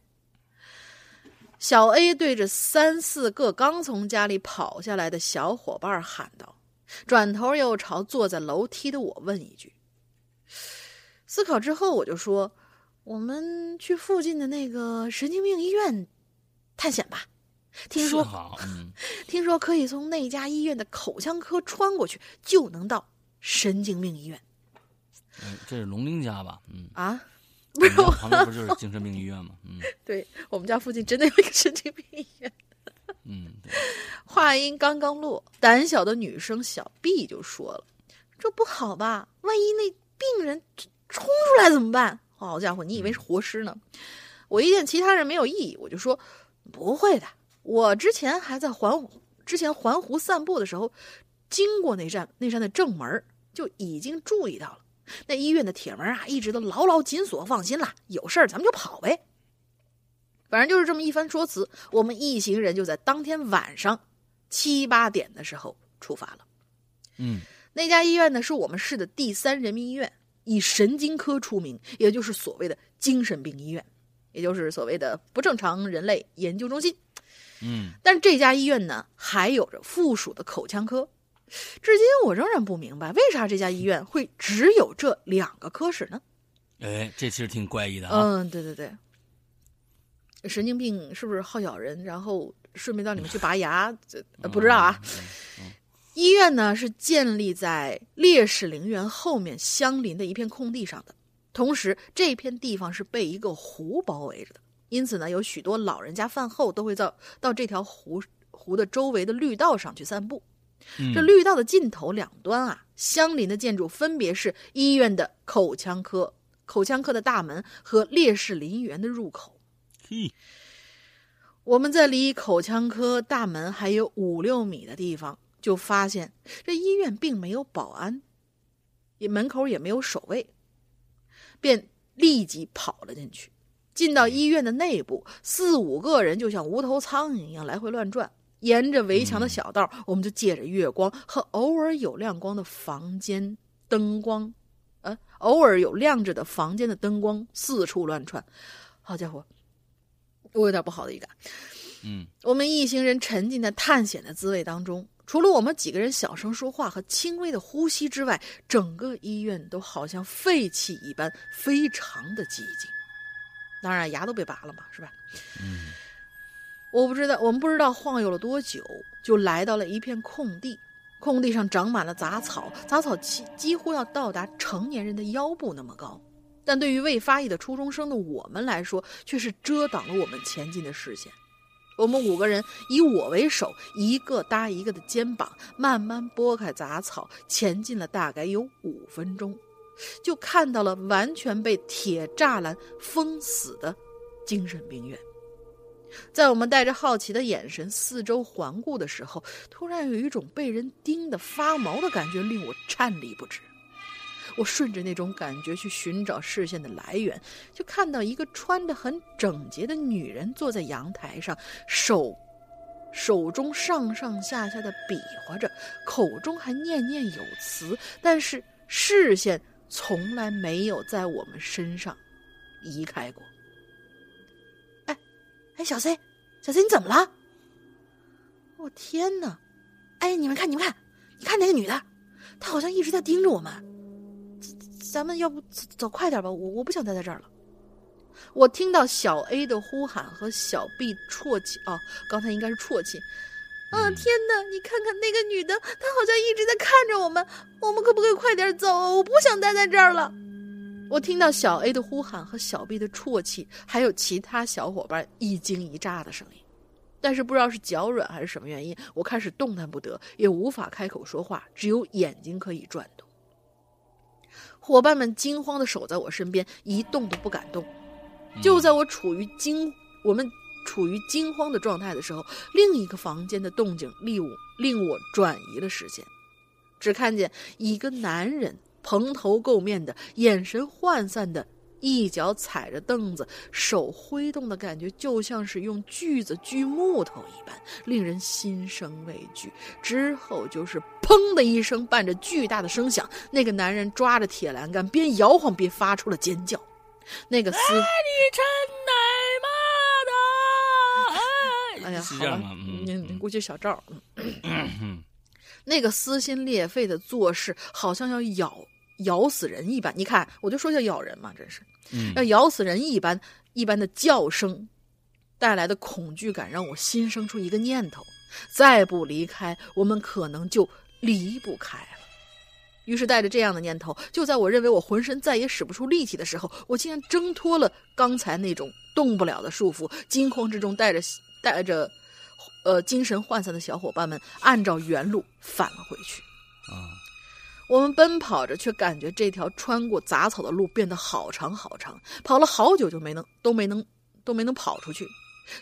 小 A 对着三四个刚从家里跑下来的小伙伴喊道，转头又朝坐在楼梯的我问一句。思考之后，我就说。我们去附近的那个神经病医院探险吧。听说，嗯、听说可以从那家医院的口腔科穿过去，就能到神经病医院。嗯，这是龙玲家吧？嗯啊，不是旁边不就是精神病医院吗？嗯，对我们家附近真的有一个神经病医院。嗯，话音刚刚落，胆小的女生小 B 就说了：“这不好吧？万一那病人冲出来怎么办？”好家伙，你以为是活尸呢？我一见其他人没有异议，我就说不会的。我之前还在环之前环湖散步的时候，经过那扇那扇的正门，就已经注意到了那医院的铁门啊，一直都牢牢紧锁。放心啦，有事儿咱们就跑呗。反正就是这么一番说辞，我们一行人就在当天晚上七八点的时候出发了。嗯，那家医院呢是我们市的第三人民医院。以神经科出名，也就是所谓的精神病医院，也就是所谓的不正常人类研究中心。嗯，但是这家医院呢，还有着附属的口腔科。至今我仍然不明白，为啥这家医院会只有这两个科室呢？哎，这其实挺怪异的啊。嗯，对对对，神经病是不是好咬人？然后顺便到里面去拔牙？这、呃、不知道啊。嗯嗯医院呢是建立在烈士陵园后面相邻的一片空地上的，同时这片地方是被一个湖包围着的，因此呢，有许多老人家饭后都会到到这条湖湖的周围的绿道上去散步。嗯、这绿道的尽头两端啊，相邻的建筑分别是医院的口腔科、口腔科的大门和烈士陵园的入口。嘿，我们在离口腔科大门还有五六米的地方。就发现这医院并没有保安，也门口也没有守卫，便立即跑了进去。进到医院的内部，四五个人就像无头苍蝇一样来回乱转。沿着围墙的小道，我们就借着月光和偶尔有亮光的房间灯光，呃，偶尔有亮着的房间的灯光四处乱窜。好家伙，我有点不好的预感。嗯，我们一行人沉浸在探险的滋味当中。除了我们几个人小声说话和轻微的呼吸之外，整个医院都好像废弃一般，非常的寂静。当然，牙都被拔了嘛，是吧？嗯，我不知道，我们不知道晃悠了多久，就来到了一片空地。空地上长满了杂草，杂草几几乎要到达成年人的腰部那么高，但对于未发育的初中生的我们来说，却是遮挡了我们前进的视线。我们五个人以我为首，一个搭一个的肩膀，慢慢拨开杂草，前进了大概有五分钟，就看到了完全被铁栅栏封死的精神病院。在我们带着好奇的眼神四周环顾的时候，突然有一种被人盯得发毛的感觉，令我颤栗不止。我顺着那种感觉去寻找视线的来源，就看到一个穿得很整洁的女人坐在阳台上，手手中上上下下的比划着，口中还念念有词，但是视线从来没有在我们身上移开过。哎，哎，小 C，小 C，你怎么了？我天哪！哎，你们看，你们看，你看那个女的，她好像一直在盯着我们。咱们要不走走快点吧，我我不想待在这儿了。我听到小 A 的呼喊和小 B 啜泣，哦，刚才应该是啜泣。啊，天哪！你看看那个女的，她好像一直在看着我们。我们可不可以快点走？我不想待在这儿了。我听到小 A 的呼喊和小 B 的啜泣，还有其他小伙伴一惊一乍的声音。但是不知道是脚软还是什么原因，我开始动弹不得，也无法开口说话，只有眼睛可以转动。伙伴们惊慌的守在我身边，一动都不敢动。就在我处于惊，我们处于惊慌的状态的时候，另一个房间的动静令我令我转移了视线，只看见一个男人蓬头垢面的，眼神涣散的。一脚踩着凳子，手挥动的感觉就像是用锯子锯木头一般，令人心生畏惧。之后就是“砰”的一声，伴着巨大的声响，那个男人抓着铁栏杆，边摇晃边发出了尖叫。那个撕，哎，你真奶妈的！哎呀，好了，你估计小赵，那个撕心裂肺的做事，好像要咬。咬死人一般，你看，我就说叫咬人嘛，真是，要咬死人一般一般的叫声带来的恐惧感，让我心生出一个念头：再不离开，我们可能就离不开了。于是带着这样的念头，就在我认为我浑身再也使不出力气的时候，我竟然挣脱了刚才那种动不了的束缚，惊慌之中带着带着呃精神涣散的小伙伴们，按照原路返了回去。啊。我们奔跑着，却感觉这条穿过杂草的路变得好长好长，跑了好久就没能都没能都没能跑出去。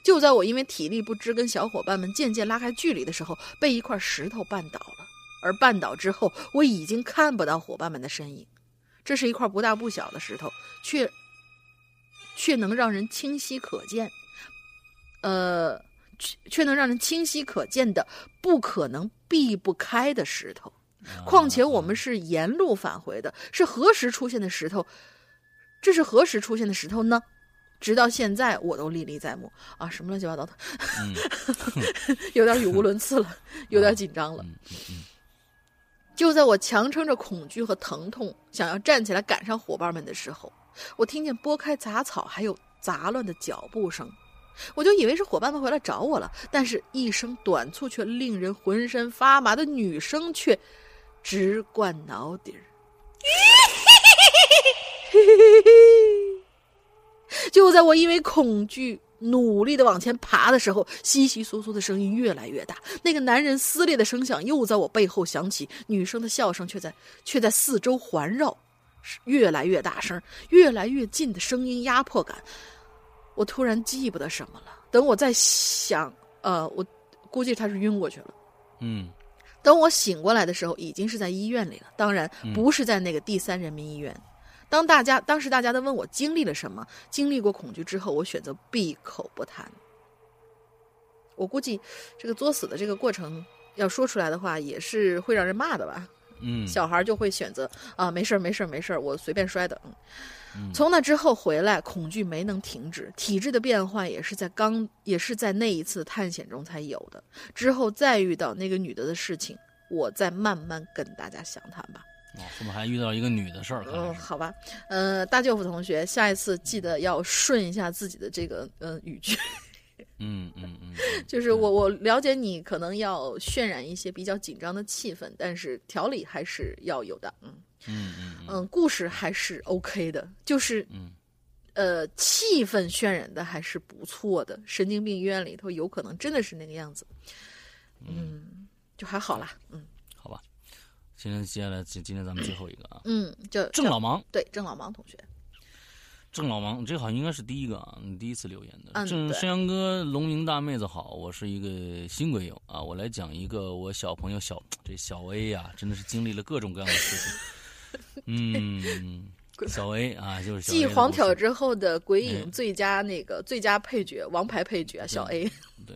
就在我因为体力不支跟小伙伴们渐渐拉开距离的时候，被一块石头绊倒了。而绊倒之后，我已经看不到伙伴们的身影。这是一块不大不小的石头，却却能让人清晰可见，呃，却能让人清晰可见的不可能避不开的石头。况且我们是沿路返回的，是何时出现的石头？这是何时出现的石头呢？直到现在我都历历在目啊！什么乱七八糟的，有点语无伦次了，有点紧张了。就在我强撑着恐惧和疼痛，想要站起来赶上伙伴们的时候，我听见拨开杂草还有杂乱的脚步声，我就以为是伙伴们回来找我了。但是，一声短促却令人浑身发麻的女声却。直灌脑底儿，就在我因为恐惧努力的往前爬的时候，窸窸窣窣的声音越来越大，那个男人撕裂的声响又在我背后响起，女生的笑声却在却在四周环绕，越来越大声，越来越近的声音压迫感，我突然记不得什么了。等我再想，呃，我估计他是晕过去了，嗯。等我醒过来的时候，已经是在医院里了。当然，不是在那个第三人民医院。当大家当时大家都问我经历了什么，经历过恐惧之后，我选择闭口不谈。我估计，这个作死的这个过程要说出来的话，也是会让人骂的吧。嗯，小孩就会选择啊，没事儿，没事儿，没事儿，我随便摔的。从那之后回来，恐惧没能停止，体质的变化也是在刚，也是在那一次探险中才有的。之后再遇到那个女的的事情，我再慢慢跟大家详谈吧。哦，后面还遇到一个女的事儿。嗯，好吧，呃，大舅父同学，下一次记得要顺一下自己的这个呃语句。嗯嗯嗯，就是我我了解你可能要渲染一些比较紧张的气氛，但是条理还是要有的。嗯。嗯嗯嗯，故事还是 OK 的，就是嗯，呃，气氛渲染的还是不错的。神经病医院里头有可能真的是那个样子，嗯，就还好啦，嗯，好吧。现在接下来今今天咱们最后一个啊，嗯，叫郑老芒，对，郑老芒同学，郑老王，这好像应该是第一个啊，你第一次留言的。郑山阳哥，龙明大妹子好，我是一个新鬼友啊，我来讲一个我小朋友小这小 A 呀，真的是经历了各种各样的事情。嗯，小 A 啊，就是继黄挑之后的鬼影最佳那个最佳配角，王牌配角小 A。对，对，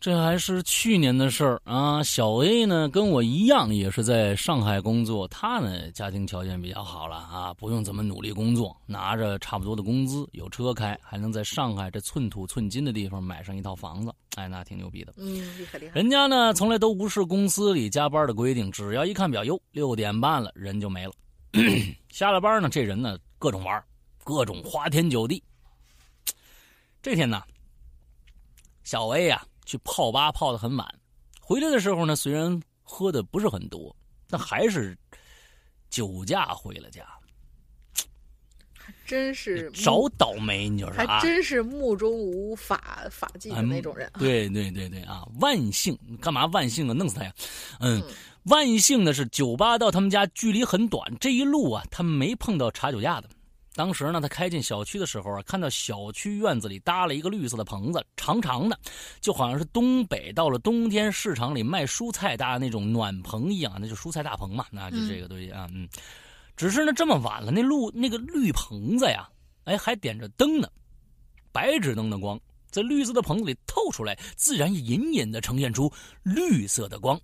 这还是去年的事儿啊。小 A 呢，跟我一样，也是在上海工作。他呢，家庭条件比较好了啊，不用怎么努力工作，拿着差不多的工资，有车开，还能在上海这寸土寸金的地方买上一套房子。哎，那挺牛逼的。嗯，厉害厉害。人家呢，从来都无视公司里加班的规定，只要一看表，哟，六点半了，人就没了。下了班呢，这人呢，各种玩，各种花天酒地。这天呢，小 A 呀，去泡吧泡的很晚，回来的时候呢，虽然喝的不是很多，但还是酒驾回了家。真是找倒霉，你就是，还真是目中无法法纪的那种人。对对对对啊！万幸，干嘛万幸啊？弄死他呀！嗯，万幸的是，酒吧到他们家距离很短，这一路啊，他没碰到查酒驾的。当时呢，他开进小区的时候啊，看到小区院子里搭了一个绿色的棚子，长长的，就好像是东北到了冬天市场里卖蔬菜搭的那种暖棚一样，那就蔬菜大棚嘛，那就这个东西啊，嗯。只是呢，这么晚了，那路那个绿棚子呀，哎，还点着灯呢，白纸灯的光在绿色的棚子里透出来，自然隐隐的呈现出绿色的光。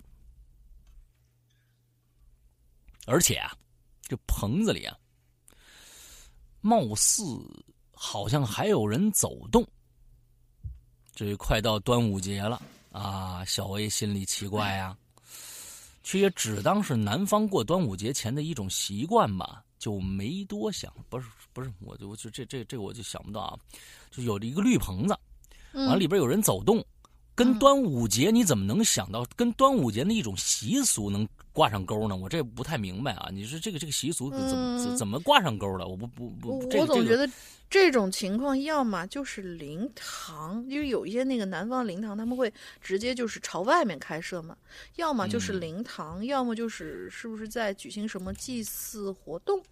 而且啊，这棚子里啊。貌似好像还有人走动，这快到端午节了啊！小 A 心里奇怪呀，却也只当是南方过端午节前的一种习惯吧，就没多想。不是不是，我就就这这这我就想不到啊，就有了一个绿棚子，完里边有人走动，跟端午节你怎么能想到跟端午节的一种习俗能？挂上钩呢？我这不太明白啊！你说这个这个习俗怎么怎么挂上钩的？我不不不，我总觉得这种情况要么就是灵堂，因为有一些那个南方灵堂他们会直接就是朝外面开设嘛；要么就是灵堂，要么就是是不是在举行什么祭祀活动？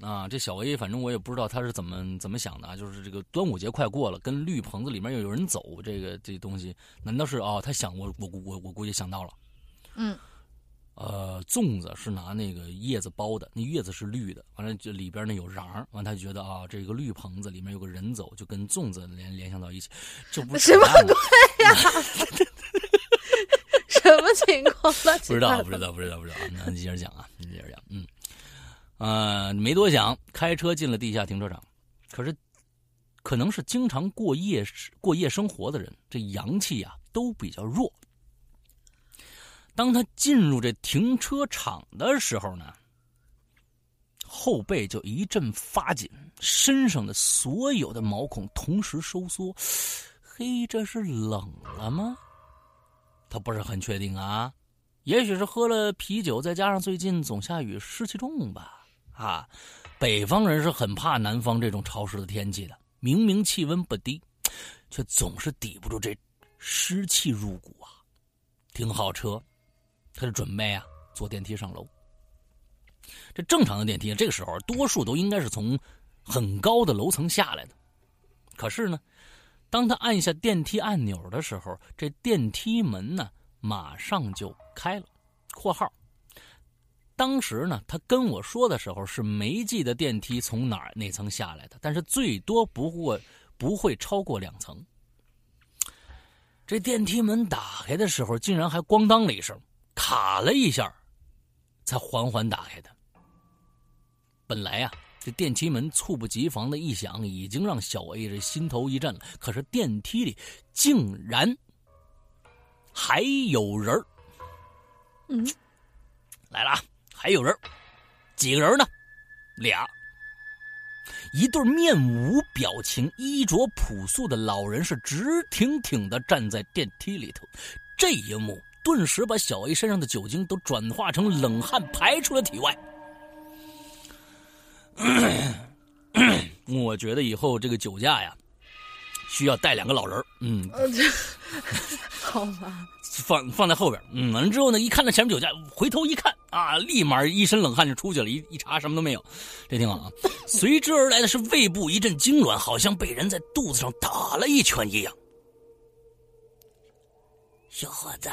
啊，这小 A 反正我也不知道他是怎么怎么想的啊！就是这个端午节快过了，跟绿棚子里面又有人走，这个这东西难道是哦？他想我我我我估计想到了，嗯。呃，粽子是拿那个叶子包的，那叶子是绿的，完了就里边呢有瓤完他觉得啊，这个绿棚子里面有个人走，就跟粽子联联想到一起，这不是什么鬼呀？什么情况？不知道，不知道，不知道，不知道。那你接着讲啊，你接着讲，嗯，呃，没多想，开车进了地下停车场，可是可能是经常过夜过夜生活的人，这阳气啊都比较弱。当他进入这停车场的时候呢，后背就一阵发紧，身上的所有的毛孔同时收缩。嘿，这是冷了吗？他不是很确定啊，也许是喝了啤酒，再加上最近总下雨，湿气重吧。啊，北方人是很怕南方这种潮湿的天气的。明明气温不低，却总是抵不住这湿气入骨啊。停好车。他就准备啊，坐电梯上楼。这正常的电梯，这个时候多数都应该是从很高的楼层下来的。可是呢，当他按下电梯按钮的时候，这电梯门呢马上就开了。（括号）当时呢，他跟我说的时候是没记得电梯从哪哪层下来的，但是最多不过不会超过两层。这电梯门打开的时候，竟然还咣当了一声。卡了一下，才缓缓打开的。本来呀，这电梯门猝不及防的一响，已经让小 A 这心头一震了。可是电梯里竟然还有人嗯，来了啊，还有人几个人呢？俩。一对面无表情、衣着朴素的老人是直挺挺的站在电梯里头。这一幕。顿时把小 A 身上的酒精都转化成冷汗排出了体外。我觉得以后这个酒驾呀，需要带两个老人嗯，好吧，放放在后边嗯，完了之后呢，一看到前面酒驾，回头一看啊，立马一身冷汗就出去了。一一查什么都没有，这挺好啊。随之而来的是胃部一阵痉挛，好像被人在肚子上打了一拳一样。小伙子。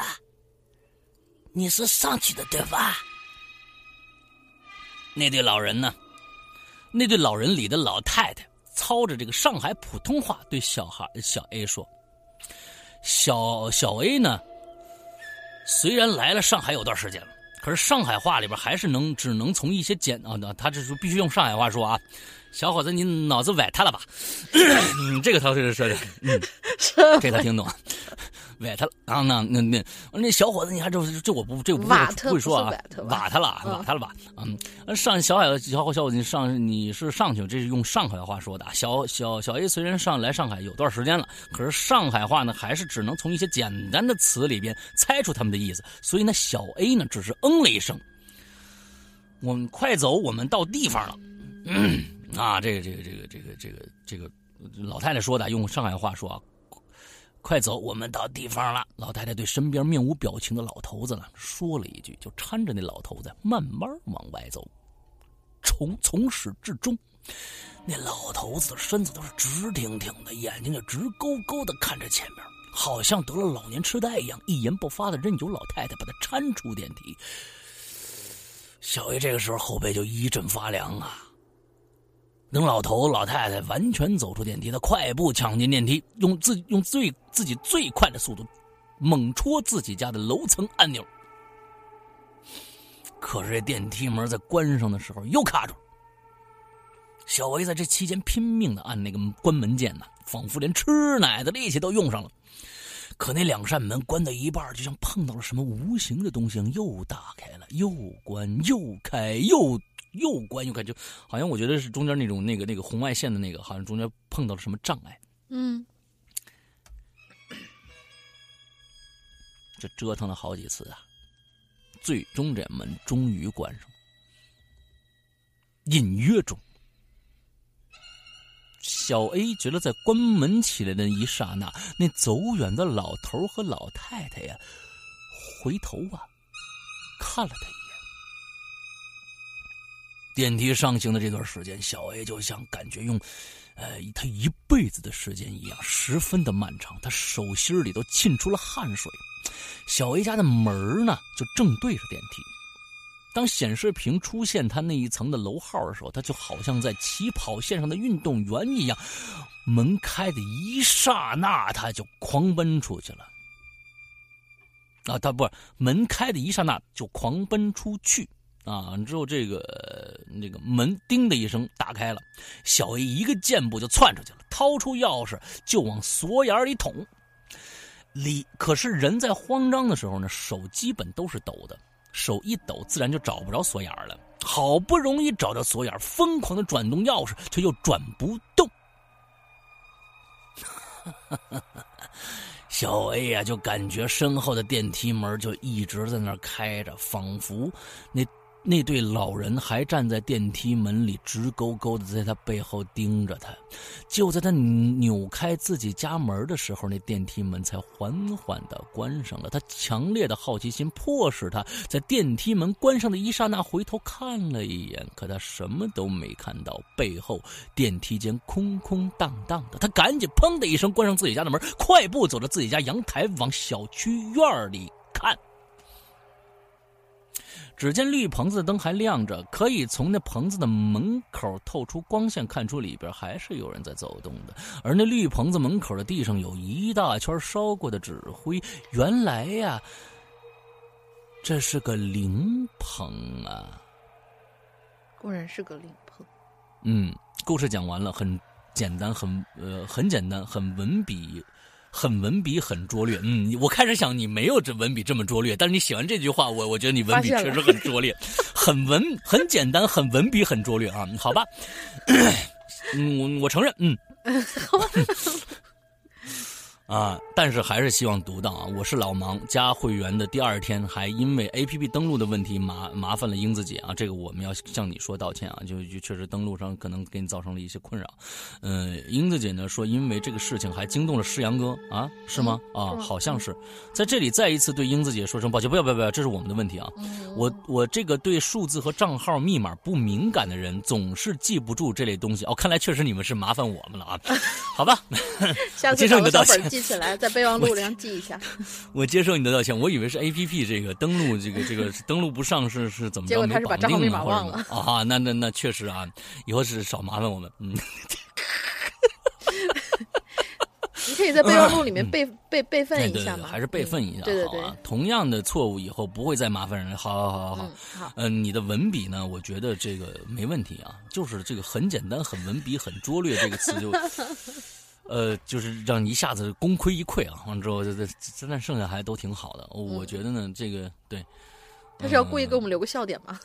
你是上去的对吧？那对老人呢？那对老人里的老太太操着这个上海普通话对小孩小 A 说：“小小 A 呢，虽然来了上海有段时间了，可是上海话里边还是能只能从一些简啊，他这是必须用上海话说啊。小伙子，你脑子崴塌了吧？这个他是说的，嗯，这他听懂。”崴他了啊！那那那那小伙子，你看这这我不这我不会说啊，瓦他了，瓦他了吧？嗯，上小海小伙小伙子，你上你是上去，这是用上海话说的。小小小 A 虽然上来上海有段时间了，可是上海话呢，还是只能从一些简单的词里边猜出他们的意思。所以呢，小 A 呢，只是嗯了一声。我们快走，我们到地方了。啊，这个这个这个这个这个这个老太太说的，用上海话说啊。快走，我们到地方了。老太太对身边面无表情的老头子呢说了一句，就搀着那老头子慢慢往外走。从从始至终，那老头子的身子都是直挺挺的，眼睛也直勾勾的看着前面，好像得了老年痴呆一样，一言不发的任由老太太把他搀出电梯。小 A 这个时候后背就一阵发凉啊。等老头老太太完全走出电梯，他快步抢进电梯，用自用最自己最快的速度，猛戳自己家的楼层按钮。可是这电梯门在关上的时候又卡住。小维在这期间拼命的按那个关门键呢，仿佛连吃奶的力气都用上了。可那两扇门关到一半，就像碰到了什么无形的东西，又打开了，又关，又开，又。又关又开，就好像我觉得是中间那种那个那个红外线的那个，好像中间碰到了什么障碍。嗯，这折腾了好几次啊，最终这门终于关上。隐约中，小 A 觉得在关门起来的一刹那，那走远的老头和老太太呀，回头啊，看了他一眼。电梯上行的这段时间，小 A 就像感觉用，呃，他一辈子的时间一样，十分的漫长。他手心里都沁出了汗水。小 A 家的门呢，就正对着电梯。当显示屏出现他那一层的楼号的时候，他就好像在起跑线上的运动员一样。门开的一刹那，他就狂奔出去了。啊，他不门开的一刹那就狂奔出去。啊！之后这个那个门叮的一声打开了，小 A 一个箭步就窜出去了，掏出钥匙就往锁眼里捅。里可是人在慌张的时候呢，手基本都是抖的，手一抖自然就找不着锁眼了。好不容易找到锁眼，疯狂的转动钥匙，却又转不动。小 A 呀，就感觉身后的电梯门就一直在那开着，仿佛那。那对老人还站在电梯门里，直勾勾的在他背后盯着他。就在他扭开自己家门的时候，那电梯门才缓缓的关上了。他强烈的好奇心迫使他在电梯门关上的一刹那回头看了一眼，可他什么都没看到。背后电梯间空空荡荡的，他赶紧砰的一声关上自己家的门，快步走到自己家阳台，往小区院里看。只见绿棚子的灯还亮着，可以从那棚子的门口透出光线，看出里边还是有人在走动的。而那绿棚子门口的地上有一大圈烧过的纸灰，原来呀，这是个灵棚啊！果然是个灵棚。嗯，故事讲完了，很简单，很呃，很简单，很文笔。很文笔很拙劣，嗯，我开始想你没有这文笔这么拙劣，但是你写完这句话，我我觉得你文笔确实很拙劣，很文很简单，很文笔很拙劣啊，好吧，嗯，我我承认，嗯，好吧。啊！但是还是希望读到啊！我是老盲加会员的第二天，还因为 A P P 登录的问题麻麻烦了英子姐啊！这个我们要向你说道歉啊！就就确实登录上可能给你造成了一些困扰。嗯，英子姐呢说，因为这个事情还惊动了诗阳哥啊？是吗？啊，好像是。在这里再一次对英子姐说声抱歉，不要不要不要，这是我们的问题啊！我我这个对数字和账号密码不敏感的人，总是记不住这类东西哦。看来确实你们是麻烦我们了啊！好吧，接受你的道歉。起来，在备忘录里记一下。我接受你的道歉，我以为是 A P P 这个登录，这个这个 登录不上是是怎么着？结果他是把账号密码忘了啊！那那那确实啊，以后是少麻烦我们。嗯，你可以在备忘录里面备备备份一下吗？还是备份一下？对对对，同样的错误以后不会再麻烦人。好好好好好，嗯，你的文笔呢？我觉得这个没问题啊，就是这个很简单，很文笔很拙劣这个词就。呃，就是让你一下子功亏一篑啊！完之后，这这但剩下还都挺好的。我觉得呢，这个对，他是要故意给我们留个笑点吗？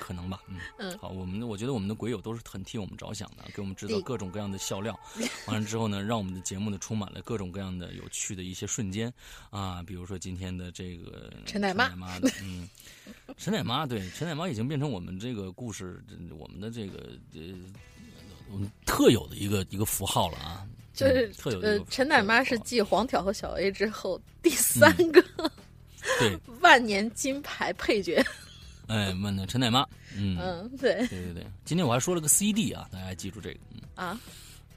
可能吧，嗯嗯。好，我们我觉得我们的鬼友都是很替我们着想的，给我们制造各种各样的笑料。完了之后呢，让我们的节目呢充满了各种各样的有趣的一些瞬间啊，比如说今天的这个陈奶妈的，嗯，陈奶妈对，陈奶妈已经变成我们这个故事，我们的这个呃。特有的一个一个符号了啊，就是嗯特有的，呃陈奶妈是特继黄条和小 A 之后第三个对，万年金牌配角。哎，问的陈奶妈，嗯，嗯，对。对对对，今天我还说了个 CD 啊，大家还记住这个，嗯。啊？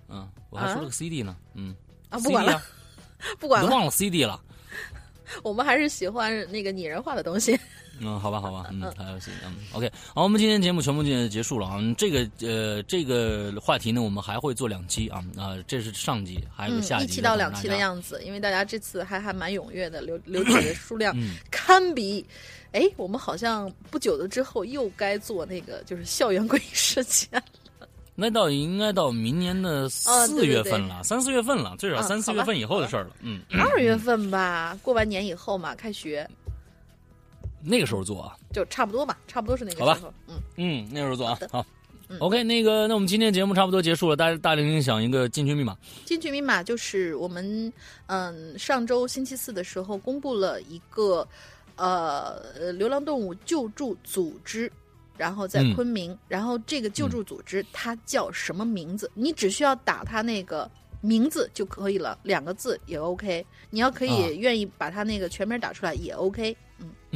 嗯，我还说了个 CD 呢，嗯啊，不管了，啊，不管了，忘了 CD 了。我们还是喜欢那个拟人化的东西。嗯，好吧，好吧，嗯，还有行，嗯，OK，好，我们今天节目全部就结束了啊。嗯这个呃，这个话题呢，我们还会做两期啊啊，这是上集，还有嗯，下集，一期到两期的样子，因为大家这次还还蛮踊跃的，留留取的数量嗯堪比。哎，我们好像不久的之后又该做那个就是校园诡异事件。那到应该到明年的哦四对对对月份了，三四月份了，最少啊三四月份以后的事儿了。嗯，二月份吧，过完年以后嘛，开学那个时候做啊，就差不多吧，差不多是那个好吧时候。嗯，嗯，那个时候做啊好的，好。嗯 OK，那个，那我们今天节目差不多结束了，大大玲想一个进群密码。进群密码就是我们嗯上周星期四的时候公布了一个呃呃流浪动物救助组织。然后在嗯昆明，然后这个救助组织它叫什么名字？你只需要打它那个名字就可以了，两个字也 OK。你要可啊以愿意把它那个全名打出来也 OK。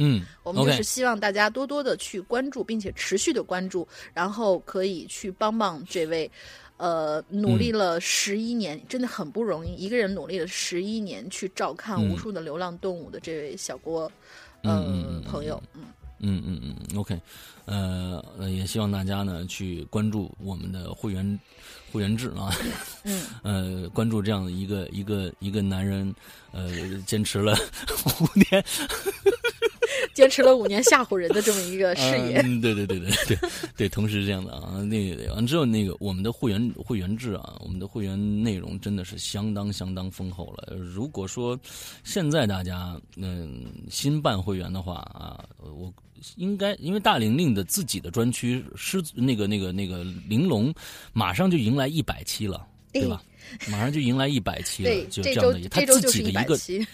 嗯，嗯我们就是希望大家多多的去关注，并且持续的关注，然后可以去帮帮这位，呃，努力了十一年，真的很不容易，一个人努力了十一年去照看嗯。无数的流浪动物的这位小郭，呃嗯朋友，嗯。嗯。嗯嗯，OK，呃，呃也希望大家呢去关注我们的会员会员制啊，嗯，呃，关注这样的一个一个一个男人，呃，坚持了五年 坚持了五年吓唬人的这么一个事业，嗯，对对对对对对，同时是这样的啊。那个完之后，那个我们的会员会员制啊，我们的会员内容真的是相当相当丰厚了。如果说现在大家嗯新办会员的话啊，我应该因为大玲玲的自己的专区狮那个那个那个玲珑马上就迎来一百期了，对吧？马上就迎来一百期了，，就这样的，他自己的一个期，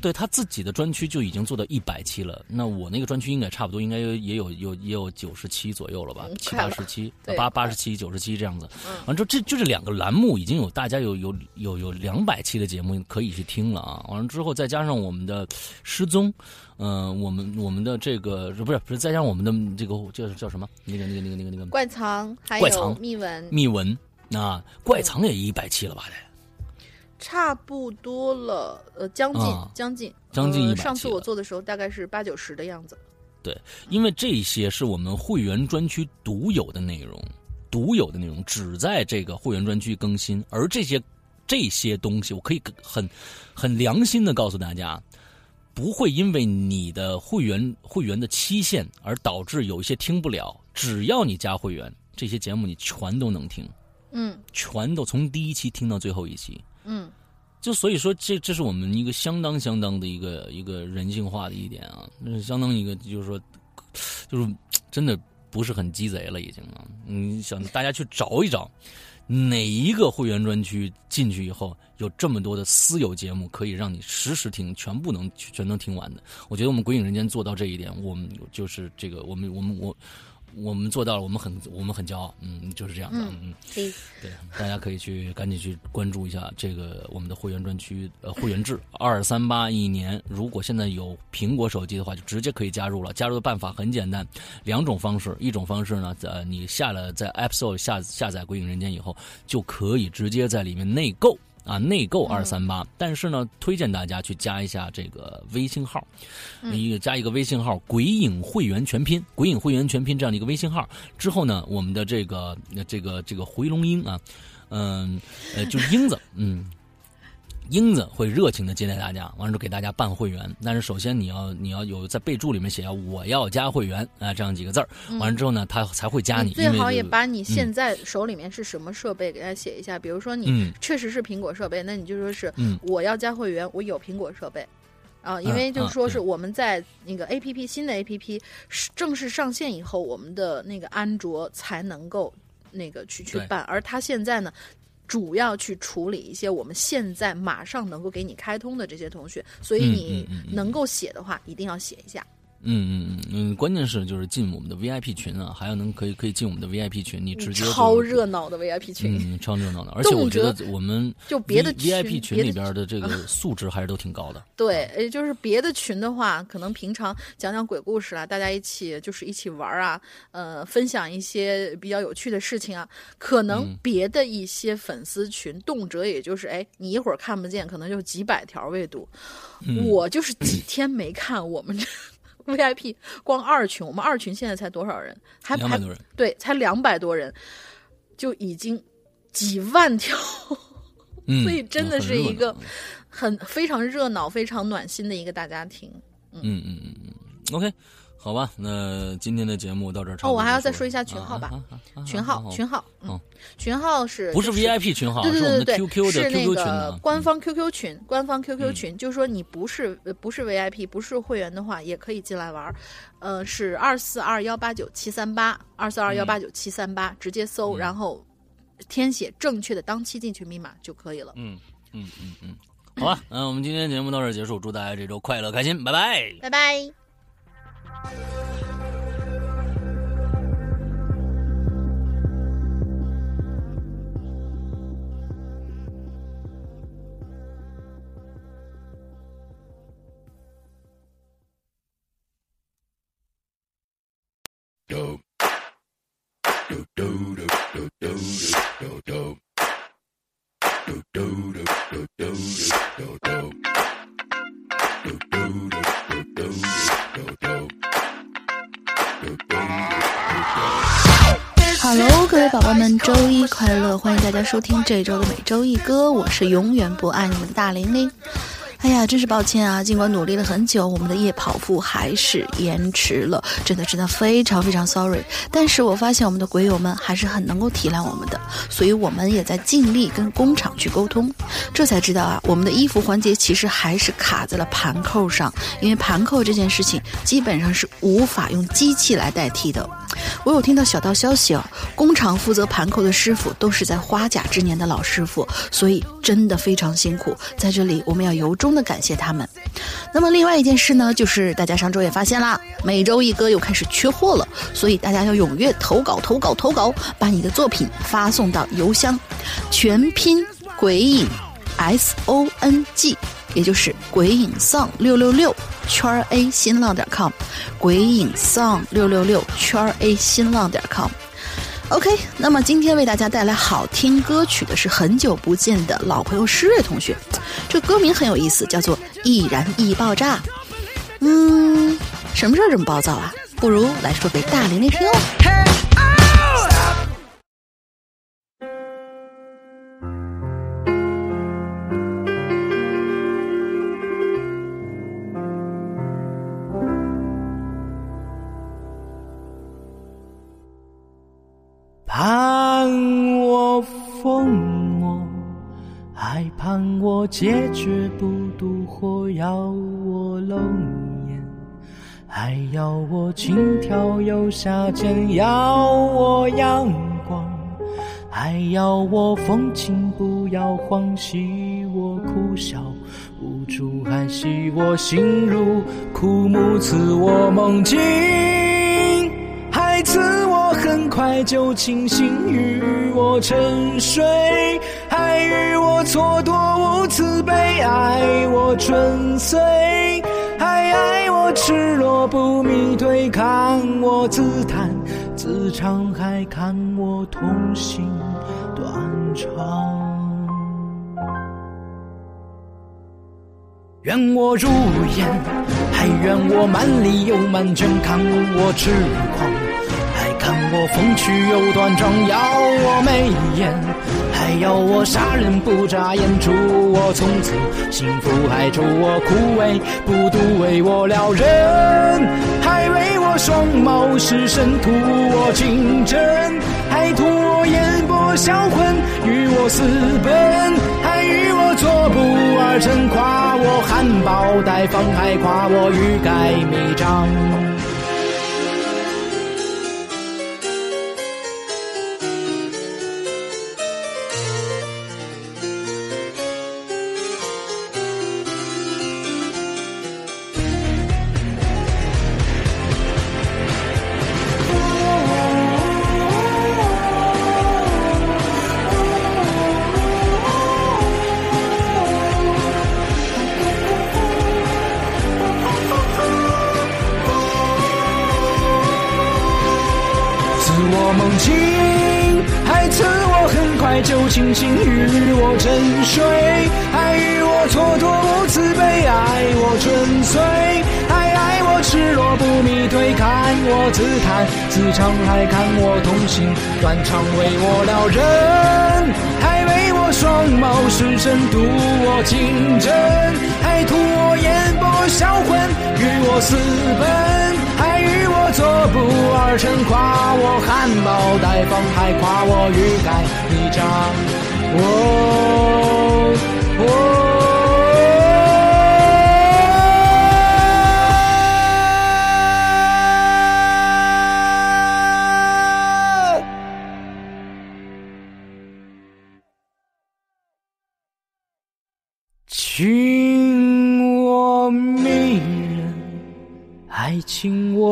对他自己的专区就已经做到一百期了，那我那个专区应该差不多，应该也有有也有九十期左右了吧嗯，七八十期，对八八十期、九十期这样子。嗯完之后，这就这两个栏目已经有大家有有有有两百期的节目可以去听了啊。完了之后，再加上我们的失踪，嗯、我们我们的这个不是不是，再加上我们的这个叫叫什么那个那个那个那个那个怪藏还有怪藏密文，密文啊，怪藏也一百期了吧？得。差不多了，呃，将近、啊将近将近100呃上次我做的时候大概是八九十的样子。对因为这些是我们会员专区独有的内容，独有的内容只在这个会员专区更新，而这些这些东西，我可以很很良心的告诉大家，不会因为你的会员会员的期限而导致有一些听不了。只要你加会员，这些节目你全都能听，嗯全都从第一期听到最后一期。嗯就所以说，这这是我们一个相当相当的一个一个人性化的一点啊，那是相当一个就是说，就是真的不是很鸡贼了已经啊。你想大家去找一找，哪一个会员专区进去以后有这么多的私有节目可以让你实时听，全部能全能听完的？我觉得我们鬼影人间做到这一点，我们就是这个，我们我们我。我们做到了，我们很我们很骄傲，嗯，就是这样的，嗯，可以对，大家可以去赶紧去关注一下这个我们的会员专区，呃，会员制 二三八一年。如果现在有苹果手机的话，就直接可以加入了。加入的办法很简单，两种方式。一种方式呢，呃，你下了在 App Store 下下载《鬼影人间》以后，就可以直接在里面内购。啊，内购二三八，但是呢，推荐大家去加一下这个微信号，你加一个微信号“鬼影会员全拼”，“鬼影会员全拼”这样的一个微信号。之后呢，我们的这个呃这个这个回龙英啊，嗯呃就是英子，嗯。英子会热情的接待大家，完了之后给大家办会员。但是首先你要你要有在备注里面写下我要加会员啊这样几个字儿，完了之后呢，他才会加你。嗯最好也把你现在手里面是什么设备给他写一下，比如说你嗯确实是苹果设备，那你就说是嗯我要加会员，我有苹果设备。啊，因嗯为就是说是我们在那个 A P P 新的 A P P 正式上线以后，我们的那个安卓才能够那个去去办，而它现在呢，主要去处理一些我们现在马上能够给你开通的这些同学，所以嗯你能够写的话，一定要写一下。嗯嗯嗯，关键是就是进我们的 VIP 群啊，还有能可以可以进我们的 VIP 群，你直接超热闹的 VIP 群，嗯，超热闹的，而且我觉得我们就别的 VIP 群里边的这个素质还是都挺高的。对，也就是别的群的话，可能平常讲讲鬼故事啊，大家一起就是一起玩啊，呃，分享一些比较有趣的事情啊，可能别的一些粉丝群动辄也就是哎，你一会儿看不见，可能就几百条未读，我就是几天没看我们这。VIP 光二群，我们二群现在才多少人？还两百多人。对，才两百多人，就已经几万条，所以真的是一个很非常热闹、非常暖心的一个大家庭。嗯嗯嗯嗯，OK。好吧，那今天的节目到这儿。哦，我还要再说一下群号吧。群号，群号，嗯，群号是不是 VIP 群号？对对对对的 QQ 群官方 QQ 群，官方 QQ 群，就是说你不是不是 VIP，不是会员的话，也可以进来玩。呃，是二四二幺八九七三八，二四二幺八九七三八，直接搜，然后填写正确的当期进群密码就可以了。嗯嗯嗯嗯，好吧，那我们今天节目到这儿结束，祝大家这周快乐开心，拜拜，拜拜。Música 我们，周一快乐！欢迎大家收听这周的每周一歌，我是永远不爱你们的大玲玲。哎呀，真是抱歉啊！尽管努力了很久，我们的夜跑步还是延迟了，真的真的非常非常 sorry。但是我发现我们的鬼友们还是很能够体谅我们的，所以我们也在尽力跟工厂去沟通。这才知道啊，我们的衣服环节其实还是卡在了盘扣上，因为盘扣这件事情基本上是无法用机器来代替的。我有听到小道消息哦，工厂负责盘扣的师傅都是在花甲之年的老师傅，所以真的非常辛苦。在这里，我们要由衷的感谢他们。那么，另外一件事呢，就是大家上周也发现啦，每周一歌又开始缺货了，所以大家要踊跃投稿、投稿、投稿，把你的作品发送到邮箱全拼鬼影 s o n g，也就是鬼影丧六六六。圈 A 新浪点 com，鬼影 song 六六六圈 A 新浪点 com。OK，那么今天为大家带来好听歌曲的是很久不见的老朋友诗瑞同学，这歌名很有意思，叫做易燃易爆炸。嗯，什么事儿这么暴躁啊？不如来说给大玲玲听哦。解决不渡火，要我冷眼，还要我轻佻又下贱，要我阳光，还要我风情，不要慌，喜我苦笑，无助还喜我心如枯木，赐我梦境，还赐快就清醒，与我沉睡。还与我蹉跎无慈悲，爱我纯粹，还爱我赤裸不迷，对抗我自弹自唱，还看我痛心断肠。愿我如烟，还愿我满里又满卷，看我痴狂，看我风趣又端庄，要我眉眼。还要我杀人不眨眼，祝我从此幸福，还祝我枯萎不独为我撩人，还为我双眸失神，图我情真，还图我眼波销魂，与我私奔，还与我作不二臣，夸我含苞待放，还夸我欲盖弥彰。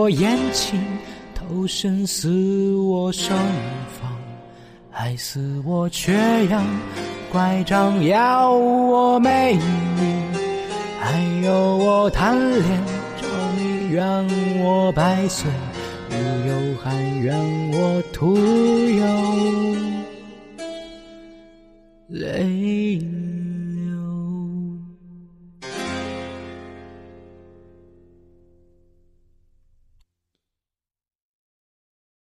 我眼睛投身似我上方，爱似我缺氧，拐杖要我美丽，还有我贪恋着你，愿我百岁无忧，还愿我徒有。泪。